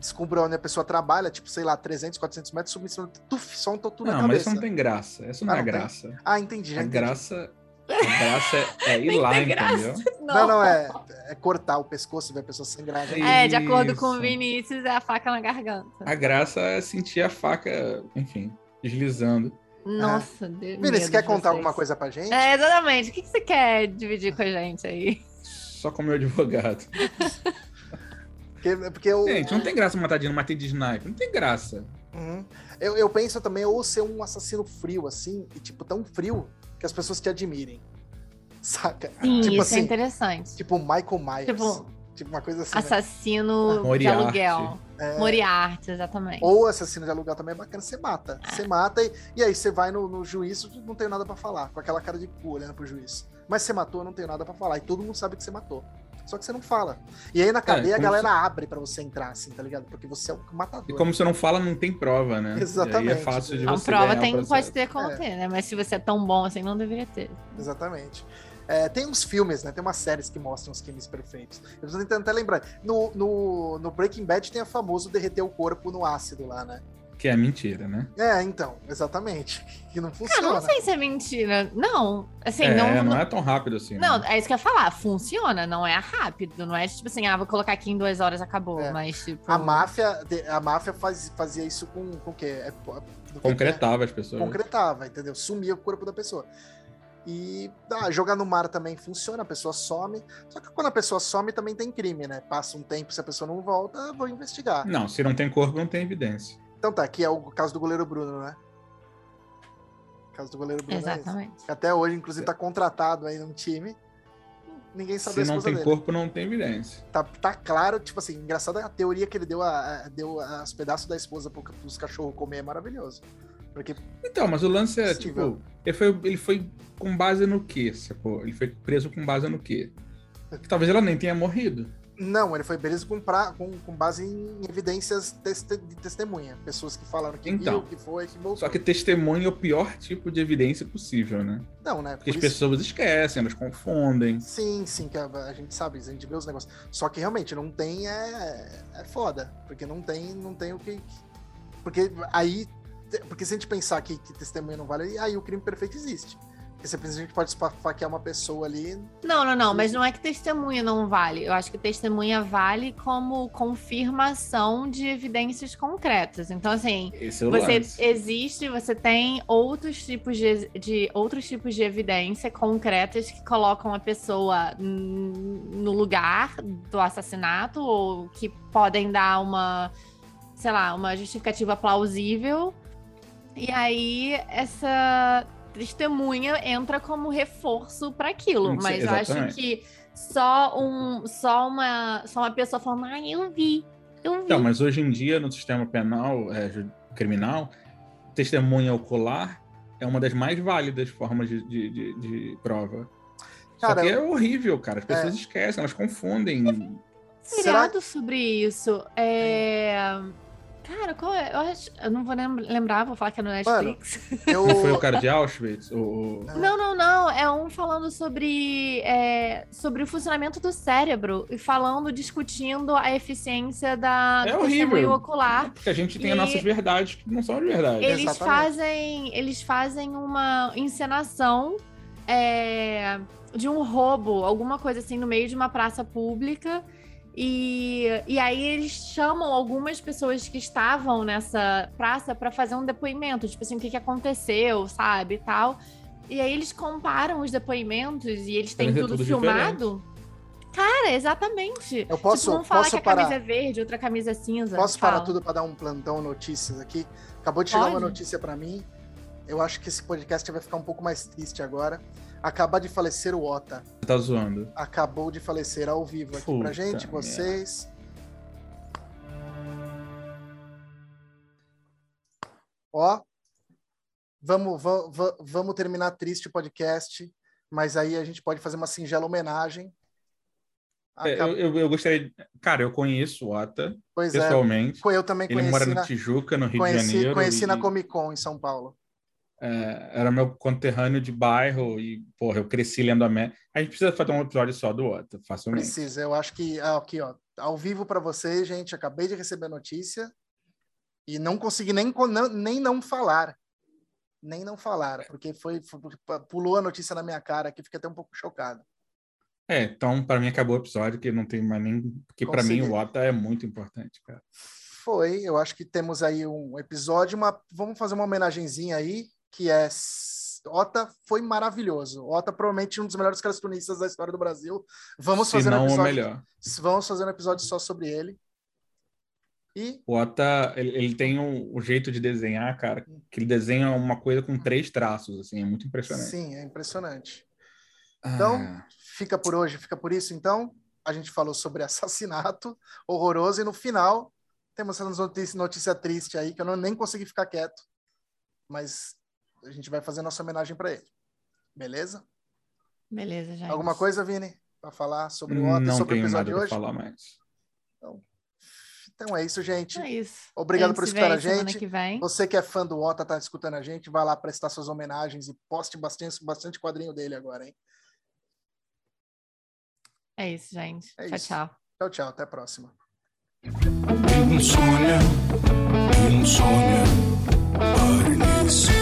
Speaker 2: descubro onde a pessoa trabalha, tipo, sei lá, 300, 400 metros, subo em cima, tuf, só um tatu na
Speaker 1: Não, mas
Speaker 2: cabeça.
Speaker 1: isso não tem graça. Isso não
Speaker 2: Ah,
Speaker 1: é
Speaker 2: não tem?
Speaker 1: graça.
Speaker 2: Ah, entendi, já
Speaker 1: A
Speaker 2: entendi.
Speaker 1: graça. A graça é, é ir lá,
Speaker 3: graça.
Speaker 1: entendeu?
Speaker 2: Não, não, é, é cortar o pescoço e ver a pessoa sangrar. já.
Speaker 3: É, de acordo com o. Vinícius, é a faca na garganta.
Speaker 1: A graça é sentir a faca, enfim, deslizando.
Speaker 3: Nossa, Deus.
Speaker 2: Vinícius, quer
Speaker 3: de
Speaker 2: contar
Speaker 3: vocês.
Speaker 2: alguma coisa pra gente?
Speaker 3: É, exatamente. O que que você quer dividir com a gente aí?
Speaker 1: Só como meu advogado.
Speaker 2: Porque, porque eu,
Speaker 1: Gente, não tem graça matar de não matei de sniper. Não tem graça.
Speaker 2: Uhum. eu, eu penso também ou ser um assassino frio, assim, e tipo, tão frio que as pessoas te admirem. Saca?
Speaker 3: Sim,
Speaker 2: tipo
Speaker 3: isso é
Speaker 2: assim,
Speaker 3: interessante.
Speaker 2: tipo Michael Myers.
Speaker 3: Tipo,
Speaker 2: Tipo, uma coisa assim. né?
Speaker 3: Assassino de
Speaker 1: Moriarty.
Speaker 3: aluguel.
Speaker 2: É.
Speaker 3: Moriarty, exatamente.
Speaker 2: Ou assassino de aluguel também é bacana, você mata. Você mata e, e aí você vai no, no juízo, não tenho nada pra falar, com aquela cara de cu olhando pro juiz. Mas você matou, eu não tenho nada pra falar. E todo mundo sabe que você matou. Só que você não fala. E aí na cadeia a
Speaker 1: como
Speaker 2: galera abre pra você entrar, assim, tá ligado? Porque você é o matador.
Speaker 1: E como você não fala, não tem prova, né?
Speaker 2: Exatamente.
Speaker 1: E aí é fácil de
Speaker 3: Então,
Speaker 1: você
Speaker 3: prova tem, pode ter como
Speaker 2: É.
Speaker 3: ter, né? Mas se você é tão bom assim, não deveria ter.
Speaker 2: Exatamente. É, tem uns filmes, né? Tem umas séries que mostram os crimes perfeitos. Eu tô tentando até lembrar. No, no, no Breaking Bad tem a famoso derreter o corpo no ácido lá, né?
Speaker 1: Que é mentira, né?
Speaker 2: É, então, exatamente. Que não
Speaker 3: Cara,
Speaker 2: funciona.
Speaker 3: não sei se é mentira. Não, assim,
Speaker 1: é,
Speaker 3: não,
Speaker 1: não,
Speaker 3: não,
Speaker 1: é tão rápido assim.
Speaker 3: Não,
Speaker 1: né?
Speaker 3: é isso que eu ia falar. Funciona, não é rápido. Não é tipo assim, ah, vou colocar aqui em duas horas, acabou.
Speaker 2: É.
Speaker 3: Mas, tipo.
Speaker 2: A máfia, a máfia faz, fazia isso com, com o quê? É, que
Speaker 1: Concretava as
Speaker 2: é?
Speaker 1: pessoas.
Speaker 2: Concretava, entendeu? Sumia o corpo da pessoa. E ah, jogar no mar também funciona, a pessoa some. Só que quando a pessoa some também tem crime, né? Passa um tempo, se a pessoa não volta, eu vou investigar.
Speaker 1: Não, se não tem corpo, não tem evidência.
Speaker 2: Então tá, aqui é o caso do goleiro Bruno, né? O caso do goleiro Bruno. É
Speaker 3: Exatamente.
Speaker 2: esse. Que até hoje, inclusive, tá contratado aí num time. Ninguém sabe a
Speaker 1: Se não tem
Speaker 2: dele.
Speaker 1: corpo, não tem evidência.
Speaker 2: Tá, tá claro, tipo assim, engraçado a teoria que ele deu, a, a- deu os pedaços da esposa pro, pros cachorros comer é maravilhoso. Porque,
Speaker 1: Então, mas o lance é,
Speaker 2: Possível.
Speaker 1: tipo, ele foi, ele foi com base no quê, sacou? Ele foi preso com base no quê? Que talvez ela nem tenha morrido.
Speaker 2: Não, ele foi preso com, pra, com, com base em evidências teste, de testemunha. Pessoas que falaram que
Speaker 1: Então,
Speaker 2: viu, que foi, que voltou.
Speaker 1: Só que testemunho é o pior tipo de evidência possível, né?
Speaker 2: Não, né?
Speaker 1: Porque
Speaker 2: por
Speaker 1: as
Speaker 2: isso-
Speaker 1: pessoas esquecem, elas confundem.
Speaker 2: Sim, sim, que a, a gente sabe, a gente vê os negócios. Só que realmente não tem é, é foda, porque não tem, não tem o que porque aí porque se a gente pensar que, que testemunha não vale, aí o crime perfeito existe. Porque simplesmente a gente pode esfaquear uma pessoa ali.
Speaker 3: Não, não, não, mas não é que testemunha não vale. Eu acho que testemunha vale como confirmação de evidências concretas. Então, assim,
Speaker 1: Esse é
Speaker 3: você
Speaker 1: lance.
Speaker 3: existe, você tem outros tipos de, de outros tipos de evidência concretas que colocam a pessoa no lugar do assassinato ou que podem dar uma, sei lá, uma justificativa plausível. E aí essa testemunha entra como reforço para aquilo, mas eu acho
Speaker 1: exatamente.
Speaker 3: que só um só uma só uma pessoa falando, ah, eu vi. Eu vi.
Speaker 1: Então, mas hoje em dia, no sistema penal, é, criminal, testemunha ocular é uma das mais válidas formas de, de, de- de prova.
Speaker 2: Cara,
Speaker 1: Só que é horrível, cara. As pessoas esquecem, elas confundem.
Speaker 2: Será
Speaker 3: sobre isso. É... Cara, qual é? Eu, acho... eu não vou lem- lembrar, vou falar que é no Netflix.
Speaker 2: eu
Speaker 1: Não foi o cara de Auschwitz? O, o-
Speaker 3: Não, não, não. É um falando sobre, é, sobre o funcionamento do cérebro e falando, discutindo a eficiência da,
Speaker 1: É
Speaker 3: do
Speaker 1: horrível.
Speaker 3: ocular.
Speaker 1: Porque a gente tem
Speaker 3: E-
Speaker 1: as nossas verdades que não são as verdades.
Speaker 3: Eles
Speaker 2: Exatamente.
Speaker 3: fazem, eles fazem uma encenação é, de um roubo, alguma coisa assim, no meio de uma praça pública. E, e aí eles chamam algumas pessoas que estavam nessa praça para fazer um depoimento, tipo assim, o que, que aconteceu, sabe, e tal. E aí eles comparam os depoimentos e eles têm tudo,
Speaker 1: tudo
Speaker 3: filmado. Cara, exatamente.
Speaker 2: Eu posso-
Speaker 3: tipo, um fala
Speaker 2: posso
Speaker 3: que a camisa
Speaker 2: parar?
Speaker 3: é verde, outra camisa é cinza.
Speaker 2: Posso parar
Speaker 3: Fala.
Speaker 2: tudo para dar um plantão notícias aqui? Acabou de chegar
Speaker 3: Pode.
Speaker 2: uma notícia para mim. Eu acho que esse podcast vai ficar um pouco mais triste agora. Acaba de falecer o Ota.
Speaker 1: Você tá zoando.
Speaker 2: Acabou de falecer ao vivo aqui pra
Speaker 1: Puta
Speaker 2: gente,
Speaker 1: merda.
Speaker 2: vocês. Ó, vamos, va- va- vamos terminar triste o podcast, mas aí a gente pode fazer uma singela homenagem.
Speaker 1: É,
Speaker 2: Acab-
Speaker 1: eu, eu, eu gostaria. de- Cara, eu conheço o Ota
Speaker 2: pois é,
Speaker 1: pessoalmente.
Speaker 2: eu também
Speaker 1: Ele mora
Speaker 2: na,
Speaker 1: Tijuca, no Rio de
Speaker 2: conheci,
Speaker 1: Janeiro.
Speaker 2: conheci
Speaker 1: e,
Speaker 2: na Comic Con em São Paulo.
Speaker 1: É, era meu conterrâneo de bairro e, porra, eu cresci lendo a América. A gente precisa fazer um episódio só do Ota, facilmente.
Speaker 2: Precisa, eu acho que ah, aqui, ó, ao vivo para vocês, gente, acabei de receber a notícia e não consegui nem nem não falar. Nem não falar, porque foi, foi- pulou a notícia na minha cara aqui, fiquei até um pouco chocado.
Speaker 1: É, então, para mim acabou o episódio, que não tem mais nem. Porque para mim o Ota é muito importante, cara.
Speaker 2: Foi, eu acho que temos aí um episódio, uma, vamos fazer uma homenagenzinha aí, que é Ota foi maravilhoso. Ota provavelmente um dos melhores cartunistas da história do Brasil. Vamos fazer um
Speaker 1: não o
Speaker 2: episódio,
Speaker 1: melhor.
Speaker 2: vamos fazer um episódio só sobre ele. E
Speaker 1: O Ota, ele, ele tem um, um jeito de desenhar, cara, que ele desenha uma coisa com três traços, assim, é muito impressionante.
Speaker 2: sim, é impressionante.
Speaker 1: Ah,
Speaker 2: Então, fica por hoje, fica por isso. Então, a gente falou sobre assassinato horroroso e no final temos essa notícia, notícia triste aí que eu não, nem consegui ficar quieto. Mas a gente vai fazer nossa homenagem para ele. Beleza?
Speaker 3: Beleza, gente.
Speaker 2: Alguma coisa, Vini, para falar sobre o Otto e sobre o episódio
Speaker 1: nada
Speaker 2: de
Speaker 1: para
Speaker 2: hoje?
Speaker 1: falar mais.
Speaker 2: Então é isso, gente.
Speaker 3: É isso.
Speaker 2: Obrigado por escutar a gente.
Speaker 3: Que vem.
Speaker 2: Você que é fã do Ota, tá escutando a gente, vai lá prestar suas homenagens e poste bastante, bastante quadrinho dele agora, hein?
Speaker 3: É isso, gente.
Speaker 2: É
Speaker 3: tchau,
Speaker 2: isso.
Speaker 3: tchau.
Speaker 2: Tchau, tchau. Até a próxima.
Speaker 4: Sonho, Barnes.